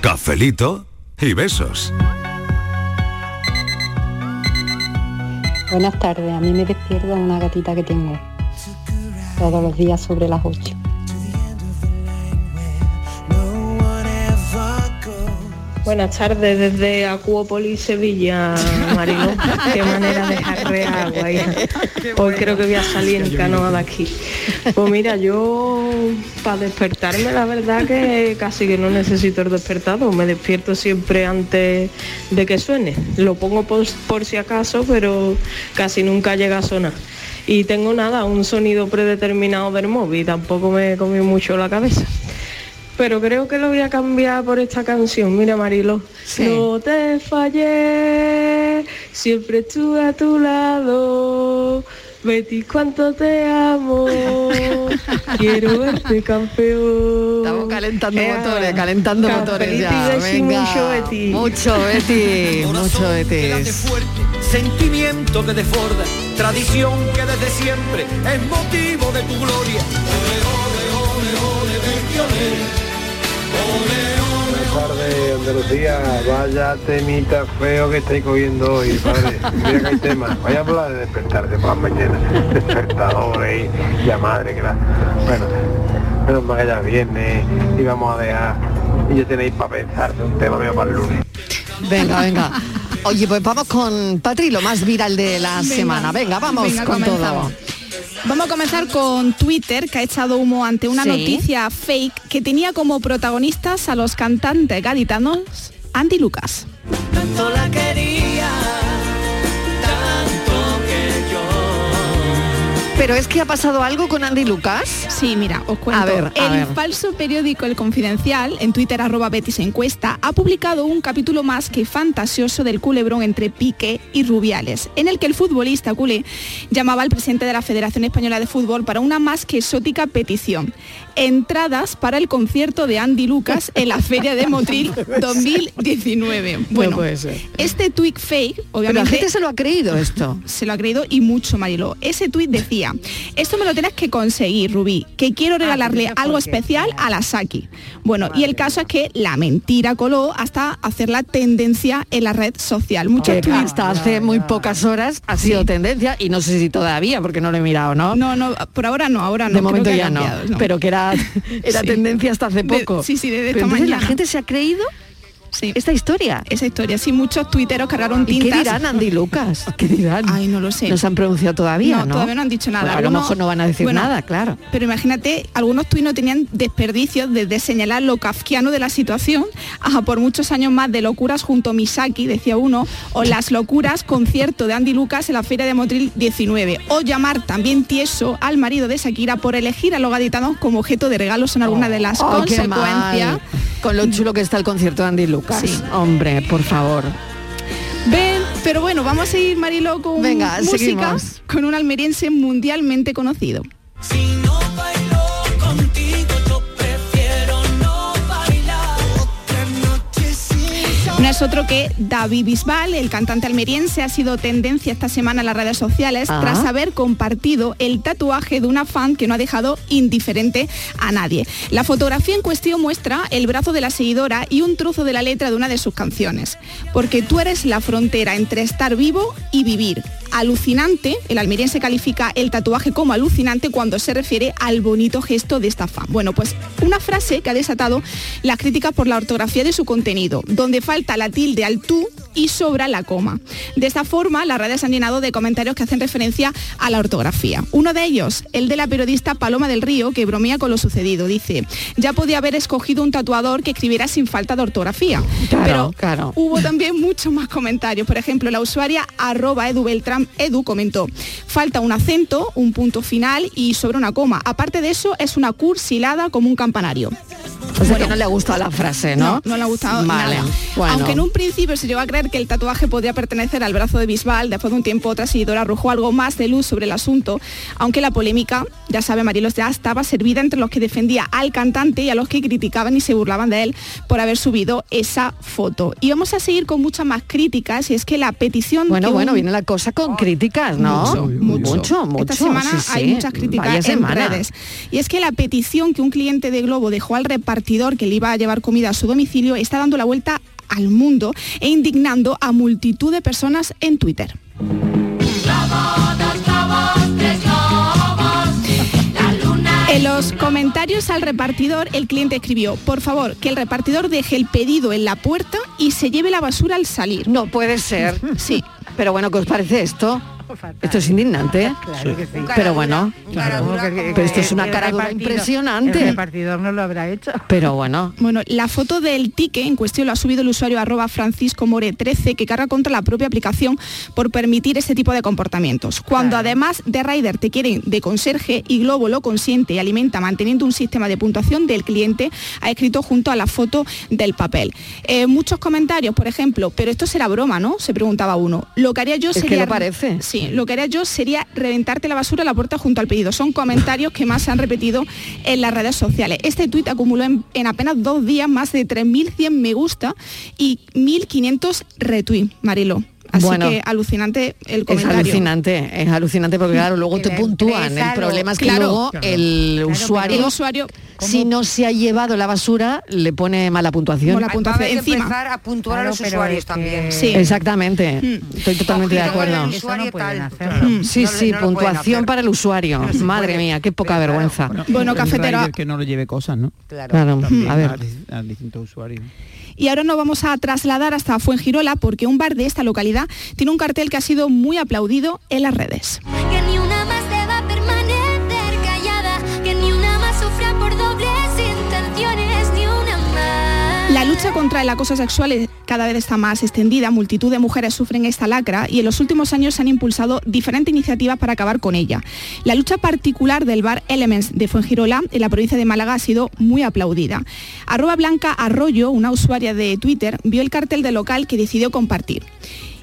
Cafelito y besos. Buenas tardes, a mí me despierta una gatita que tengo todos los días sobre las 8. Buenas tardes desde Acuópolis, Sevilla, Mariló. [LAUGHS] Qué manera de jarrear agua. hija. Hoy creo que voy a salir en canoa de aquí. Pues mira, yo para despertarme la verdad que casi que no necesito el despertador. Me despierto siempre antes de que suene. Lo pongo por, por si acaso, pero casi nunca llega a sonar. Y tengo nada, un sonido predeterminado del móvil. Tampoco me comió mucho la cabeza pero creo que lo voy a cambiar por esta canción. Mira, Marilo. No te fallé, siempre estuve a tu lado. Betty, cuánto te amo. [LAUGHS] Quiero verte campeón. Estamos calentando Eh, motores, calentando motores ya. Venga. mucho Betty. Mucho Betty, [LAUGHS] mucho Betty. Sentimiento que desborda, tradición que desde siempre es motivo de tu gloria. Andalucía. Vaya temita feo que estáis cogiendo hoy, padre. [LAUGHS] Mira que hay tema. Vaya a hablar de despertarte por las mañanas. Despertadores y la madre que la... Bueno, menos mal que ya es viernes y vamos a dejar... Y ya tenéis para pensar un tema mío para el lunes. Venga, venga. Oye, pues vamos con Patri, lo más viral de la Venga. semana. Venga, vamos Venga, con comenzamos. todo. Vamos a comenzar con Twitter, que ha echado humo ante una Sí. noticia fake que tenía como protagonistas a los cantantes gaditanos Andy Lucas. Tanto la quería, Pero es que ha pasado algo con Andy Lucas. Sí, mira, os cuento. A ver, a el ver. falso periódico El Confidencial, en Twitter arroba Betis Encuesta, ha publicado un capítulo más que fantasioso del culebrón entre Piqué y Rubiales, en el que el futbolista culé llamaba al presidente de la Federación Española de Fútbol para una más que exótica petición. Entradas para el concierto de Andy Lucas en la Feria de Motril [LAUGHS] 2019. Bueno, puede ser. este tweet fake, Pero obviamente... la gente se lo ha creído esto. Se lo ha creído y mucho, Mariló. Ese tuit decía, esto me lo tienes que conseguir, Rubí, que quiero regalarle algo especial a la Saki. Bueno, y el caso es que la mentira coló hasta hacer la tendencia en la red social. Muchos tweets. hasta hace muy pocas horas ha sido tendencia y no sé si todavía, porque no lo he mirado, ¿no? No, no, por ahora no, ahora no. de momento ya no, pero que era, [LAUGHS] era Sí. tendencia hasta hace De- poco. sí, sí, desde Pero esta entonces la gente se ha creído esta historia. Esa historia, sí, muchos tuiteros cargaron ¿Y tintas. qué dirán Andy Lucas? [LAUGHS] ¿Qué dirán? Ay, no lo sé. No se han pronunciado todavía, No, ¿no? todavía no han dicho nada. Pues a lo mejor no van a decir bueno, nada, claro. Pero imagínate, algunos tuits no tenían desperdicios desde señalar lo kafkiano de la situación a por muchos años más de locuras junto a Misaki, decía uno, o las locuras concierto de Andy Lucas en la Feria de Motril 19, o llamar también tieso al marido de Shakira por elegir a los gaditanos como objeto de regalos en alguna de las Oh, consecuencias. Con lo chulo que está el concierto de Andy Lucas. Sí. Hombre, por favor. Ven, pero bueno, vamos a seguir Marilo con Venga, música seguimos. con un almeriense mundialmente conocido. Es otro que David Bisbal, el cantante almeriense, ha sido tendencia esta semana en las redes sociales tras haber compartido el tatuaje de una fan que no ha dejado indiferente a nadie. La fotografía en cuestión muestra el brazo de la seguidora y un trozo de la letra de una de sus canciones. Porque tú eres la frontera entre estar vivo y vivir. Alucinante, el almeriense califica el tatuaje como alucinante cuando se refiere al bonito gesto de esta fan. Bueno, pues una frase que ha desatado las críticas por la ortografía de su contenido, donde falta la tilde al tú y sobra la coma. De esta forma, las redes han llenado de comentarios que hacen referencia a la ortografía. Uno de ellos, el de la periodista Paloma del Río, que bromea con lo sucedido. Dice, ya podía haber escogido un tatuador que escribiera sin falta de ortografía. Claro, Pero claro. hubo también muchos más comentarios. Por ejemplo, la usuaria arroba Edu Beltrán Edu comentó, falta un acento, un punto final y sobre una coma. Aparte de eso, es una cursilada como un campanario. O sea que no le ha gustado la frase, ¿no? No, no le ha gustado Vale, nada. bueno. Aunque en un principio se llegó a creer que el tatuaje podría pertenecer al brazo de Bisbal, después de un tiempo otra seguidora arrojó algo más de luz sobre el asunto, aunque la polémica, ya sabe Marilos, ya estaba servida entre los que defendía al cantante y a los que criticaban y se burlaban de él por haber subido esa foto. Y vamos a seguir con muchas más críticas y es que la petición... Bueno, que bueno, un- viene la cosa con críticas, ¿no? Mucho, mucho. mucho, mucho. Esta semana sí, hay muchas críticas en redes. Y es que la petición que un cliente de Globo dejó al repartidor que le iba a llevar comida a su domicilio está dando la vuelta al mundo e indignando a multitud de personas en Twitter. En los comentarios al repartidor, el cliente escribió, por favor, que el repartidor deje el pedido en la puerta y se lleve la basura al salir. No puede ser. Sí. Pero bueno, ¿qué os parece esto? [LAUGHS] Esto es indignante. Claro que sí. Pero bueno, pero esto es una cara dura impresionante. El repartidor no lo habrá hecho. Pero bueno. Bueno, la foto del ticket en cuestión lo ha subido el usuario arroba Francisco More 13 que carga contra la propia aplicación por permitir este tipo de comportamientos. Cuando además de Rider te quieren de conserje y Globo lo consiente y alimenta manteniendo un sistema de puntuación del cliente, ha escrito junto a la foto del papel. Eh, muchos comentarios, por ejemplo, pero esto será broma, ¿no? Se preguntaba uno. Lo que haría yo Es que sería... lo parece. Sí, lo que haría yo sería reventarte la basura a la puerta junto al pedido. Son comentarios que más se han repetido en las redes sociales. Este tuit acumuló en, en apenas dos días más de 3.100 me gusta y 1.500 retweets, Marilo. Así Bueno. que alucinante el Es comentario. alucinante, es alucinante porque claro, luego te la puntúan. El problema es que Claro. luego Claro. el Claro, usuario, el usuario, si no se ha llevado la basura, le pone mala puntuación. Mala puntuación. A haber que Encima. empezar a puntuar a Claro, los pero usuarios es también. Sí. Exactamente, estoy totalmente de acuerdo. no. Mm, Sí, No sí, no puntuación para el usuario. Madre mía, qué poca vergüenza. Bueno, cafetero- que no lo lleve cosas, ¿no? Claro. A ver. a, a distintos usuarios. Y ahora nos vamos a trasladar hasta Fuengirola porque un bar de esta localidad tiene un cartel que ha sido muy aplaudido en las redes. Lucha contra el acoso sexual cada vez está más extendida, multitud de mujeres sufren esta lacra y en los últimos años se han impulsado diferentes iniciativas para acabar con ella. La lucha particular del bar Elements de Fuengirola en la provincia de Málaga ha sido muy aplaudida. Arroba Blanca Arroyo, una usuaria de Twitter, vio el cartel del local que decidió compartir.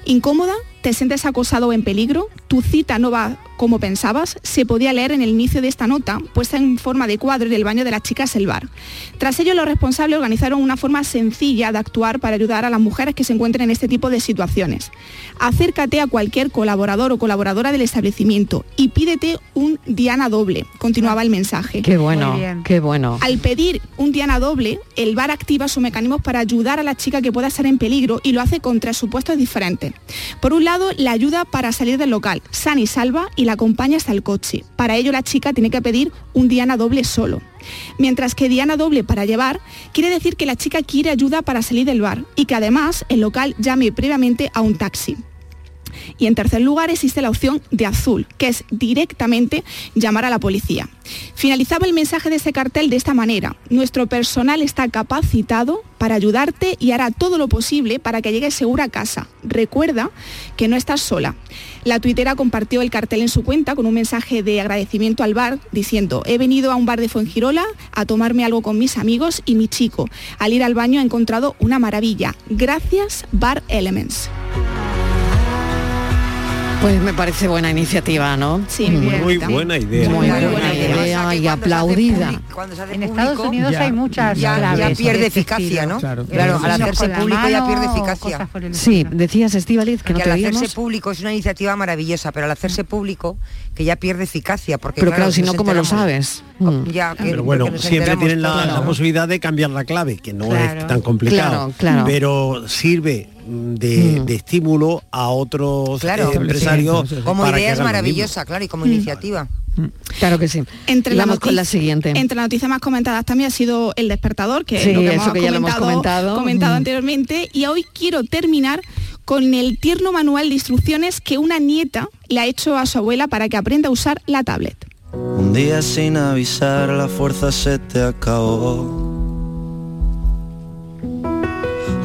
¿Incómoda? ¿Te sientes acosado o en peligro? ¿Tu cita no va como pensabas? Se podía leer en el inicio de esta nota, puesta en forma de cuadro en el baño de las chicas el bar. Tras ello, los responsables organizaron una forma sencilla de actuar para ayudar a las mujeres que se encuentren en este tipo de situaciones. Acércate a cualquier colaborador o colaboradora del establecimiento y pídete un Diana doble, continuaba el mensaje. Qué bueno, qué bueno. Al pedir un Diana doble, el bar activa sus mecanismos para ayudar a la chica que pueda estar en peligro y lo hace con tres supuestos diferentes. Por un lado, la ayuda para salir del local, sana y salva, y la acompaña hasta el coche. Para ello, la chica tiene que pedir un Diana doble solo. Mientras que Diana doble para llevar quiere decir que la chica quiere ayuda para salir del bar y que además el local llame previamente a un taxi. Y en tercer lugar existe la opción de azul, que es directamente llamar a la policía. Finalizaba el mensaje de ese cartel de esta manera. Nuestro personal está capacitado para ayudarte y hará todo lo posible para que llegues segura a casa. Recuerda que no estás sola. La tuitera compartió el cartel en su cuenta con un mensaje de agradecimiento al bar diciendo, he venido a un bar de Fuengirola a tomarme algo con mis amigos y mi chico. Al ir al baño he encontrado una maravilla. Gracias, Bar Elements. Pues me parece buena iniciativa, ¿no? Sí, Muy buena idea. Muy buena idea y aplaudida. En Estados Unidos hay muchas ya, ya pierde de eficacia, estilo. ¿no? Claro. Claro, al hacerse público ya pierde eficacia. Sí, decías Estíbaliz que no te al hacerse público es una iniciativa maravillosa, pero al hacerse público que ya pierde eficacia. Porque, Pero claro, si no, ¿cómo lo sabes? Mm. Ya, que- Pero bueno, siempre tienen la, posibilidad de cambiar la clave, que no Claro. es tan complicado. Claro, claro. Pero sirve mm, de, estímulo a otros Claro, eh, empresarios. como idea es maravillosa, claro, y como iniciativa. Claro que sí. Entre Y la vamos con la siguiente. Entre las noticias más comentadas también ha sido el despertador, que Sí, es lo que, eso hemos que ya lo hemos comentado. comentado Mm. anteriormente. Y hoy quiero terminar con el tierno manual de instrucciones que una nieta le ha hecho a su abuela para que aprenda a usar la tablet. Un día sin avisar la fuerza se te acabó.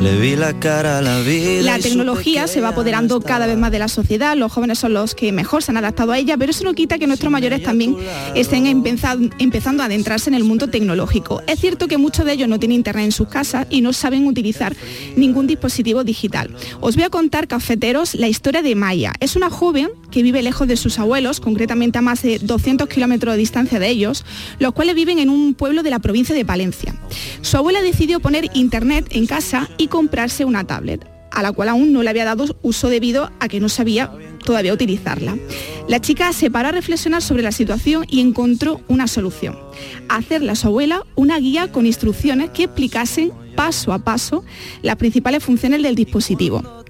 Le vi la cara a la vida. Tecnología se va apoderando cada vez más de la sociedad, los jóvenes son los que mejor se han adaptado a ella, pero eso no quita que nuestros mayores también estén empeza- empezando a adentrarse en el mundo tecnológico. Es cierto que muchos de ellos no tienen internet en sus casas y no saben utilizar ningún dispositivo digital. Os voy a contar, cafeteros, la historia de Maya. Es una joven que vive lejos de sus abuelos, concretamente a más de 200 kilómetros de distancia de ellos, los cuales viven en un pueblo de la provincia de Palencia. Su abuela decidió poner internet en casa y comprarse una tablet a la cual aún no le había dado uso debido a que no sabía todavía utilizarla. La chica se paró a reflexionar sobre la situación y encontró una solución. Hacerle a su abuela una guía con instrucciones que explicasen paso a paso las principales funciones del dispositivo.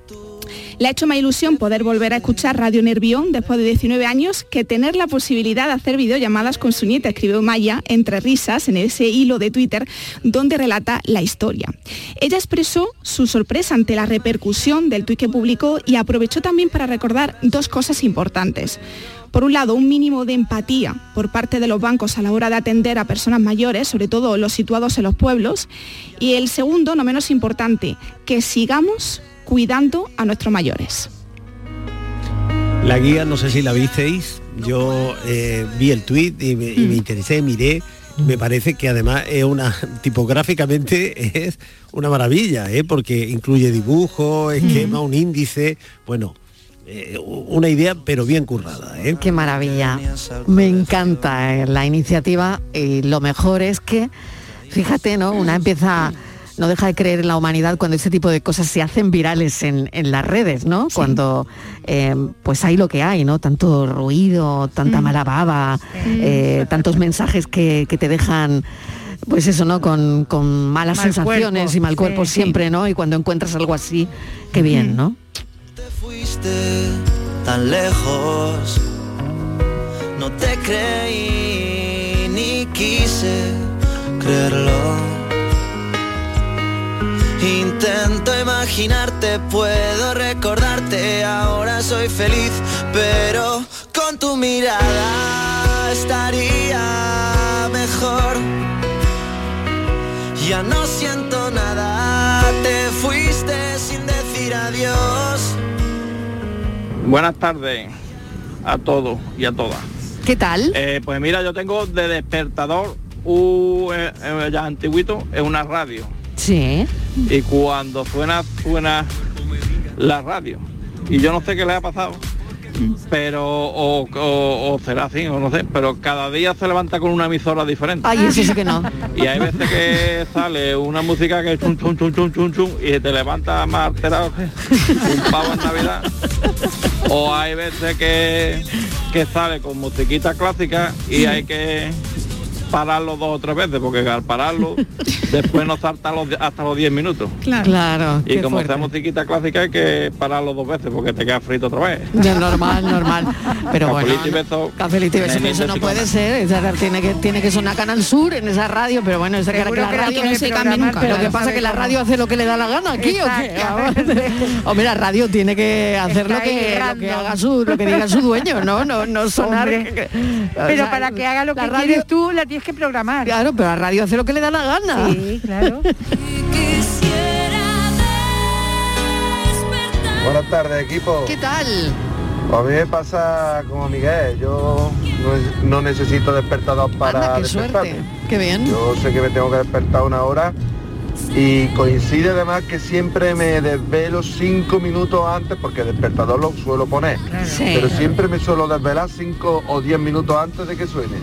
Le ha hecho más ilusión poder volver a escuchar Radio Nervión después de 19 años que tener la posibilidad de hacer videollamadas con su nieta, escribió Maya entre risas en ese hilo de Twitter donde relata la historia. Ella expresó su sorpresa ante la repercusión del tuit que publicó y aprovechó también para recordar dos cosas importantes. Por un lado, un mínimo de empatía por parte de los bancos a la hora de atender a personas mayores, sobre todo los situados en los pueblos. Y el segundo, no menos importante, que sigamos cuidando a nuestros mayores. La guía, no sé si la visteis, yo eh, vi el tuit y, me, y me interesé, miré, me parece que además es una, [LAUGHS] tipográficamente es una maravilla, ¿eh? porque incluye dibujo, esquema, un índice, bueno, eh, una idea pero bien currada. ¿eh? Qué maravilla. Me encanta eh, la iniciativa y lo mejor es que, fíjate, ¿no? Una empieza, no deja de creer en la humanidad cuando ese tipo de cosas se hacen virales en, en las redes, ¿no? Cuando eh, pues hay lo que hay, ¿no? Tanto ruido, tanta mala baba, eh, tantos mensajes que, que te dejan pues eso, ¿no? Con, con malas Mal sensaciones cuerpo, y mal cuerpo sí, sí. siempre, ¿no? Y cuando encuentras algo así, qué bien, ¿no? fuiste tan lejos. No te creí ni quise creerlo. Intento imaginarte, puedo recordarte, ahora soy feliz, pero con tu mirada estaría mejor. Ya no siento nada, te fuiste sin decir adiós. Buenas tardes a todos y a todas. ¿Qué tal? Eh, pues mira, yo tengo de despertador un eh, eh, ya antiguito, es una radio. Sí. Y cuando suena, suena la radio. Y yo no sé qué le ha pasado, pero o, o- o será así, o no sé, pero cada día se levanta con una emisora diferente. Ay, eso sí que no. [LAUGHS] Y hay veces que sale una música que es chum, chum, chum, chum, chum, chum, y te levanta más alterado que un pavo en Navidad. O hay veces que, que sale con musiquita clásica y hay que pararlo dos o tres veces, porque al pararlo [LAUGHS] después no salta los- hasta los 10 minutos. Claro. Claro, Y como fuerte. sea musiquita clásica hay que pararlo dos veces porque te queda frito otra vez. Ya, normal, normal. Pero bueno, y beso. Cafelito y beso, Nenito eso no puede ser, esa tiene que tiene que sonar Canal Sur en esa radio, pero bueno, esa cara que la que radio quiere programar, Pero pero qué no pasa sabe que la radio hace lo que le da la gana aquí o qué? [LAUGHS] Hombre, la radio tiene que hacer lo que, lo que haga su lo que diga su dueño, no, no, no [LAUGHS] sonar. Hombre. que- o Pero sea, para que haga lo que quieres tú, la tienes que programar. Claro, pero la radio hace lo que le da la gana. Sí, claro. Buenas tardes, equipo. ¿Qué tal? A mí me pasa como Miguel, yo no, no necesito despertador para Anda, qué despertarme. suerte. Qué bien. Yo sé que me tengo que despertar una hora y coincide además que siempre me desvelo cinco minutos antes porque el despertador lo suelo poner. Sí. Pero siempre me suelo desvelar cinco o diez minutos antes de que suene.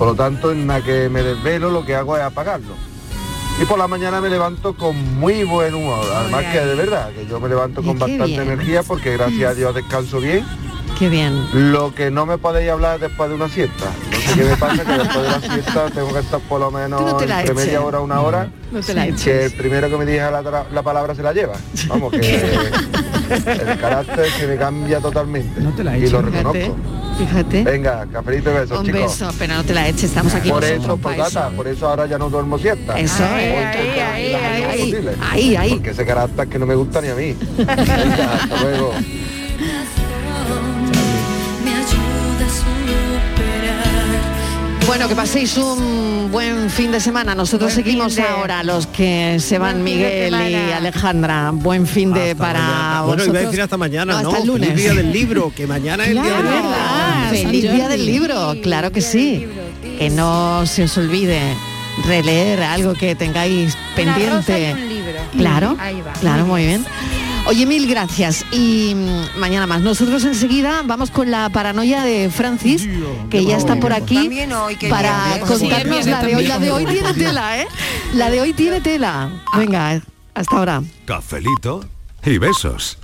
Por lo tanto, en la que me desvelo lo que hago es apagarlo. Y por la mañana me levanto con muy buen humor. Además que de verdad, que yo me levanto con bastante bien. energía porque gracias a Dios descanso bien. Qué bien. Lo que no me podéis hablar después de una siesta. No sé qué me pasa, que después de la siesta tengo que estar por lo menos no entre media hora una hora. No te la que eches. el primero que me diga la, palabra se la lleva. Vamos, que [LAUGHS] el carácter se me cambia totalmente. y lo reconozco. Fíjate, fíjate. Venga, cafelito y besos, Un chicos. beso, pero no te la eches, estamos aquí por nosotros eso, para Potata, por eso ahora ya no duermo siesta. Eso es. Ahí, ahí, ahí. Porque ese carácter que no me gusta ni a mí. [LAUGHS] Venga, hasta luego. Bueno, que paséis un buen fin de semana. Nosotros Buen seguimos de- ahora, los que se van Buen Miguel y. Alejandra. Buen fin de para Bueno, vosotros. iba a decir hasta mañana, ¿no? hasta el lunes. Feliz día del libro, que mañana es el día del libro. Claro, feliz día del libro, claro que sí. Que no se os olvide releer algo que tengáis pendiente. Claro, Ahí va. claro, muy bien. Oye, mil gracias. Y mm, mañana más. Nosotros enseguida vamos con la paranoia de Francis, que ya está por aquí para viernes. contarnos la de hoy. La de hoy tiene tela, ¿eh? La de hoy tiene tela. Venga, hasta ahora. Cafelito y besos.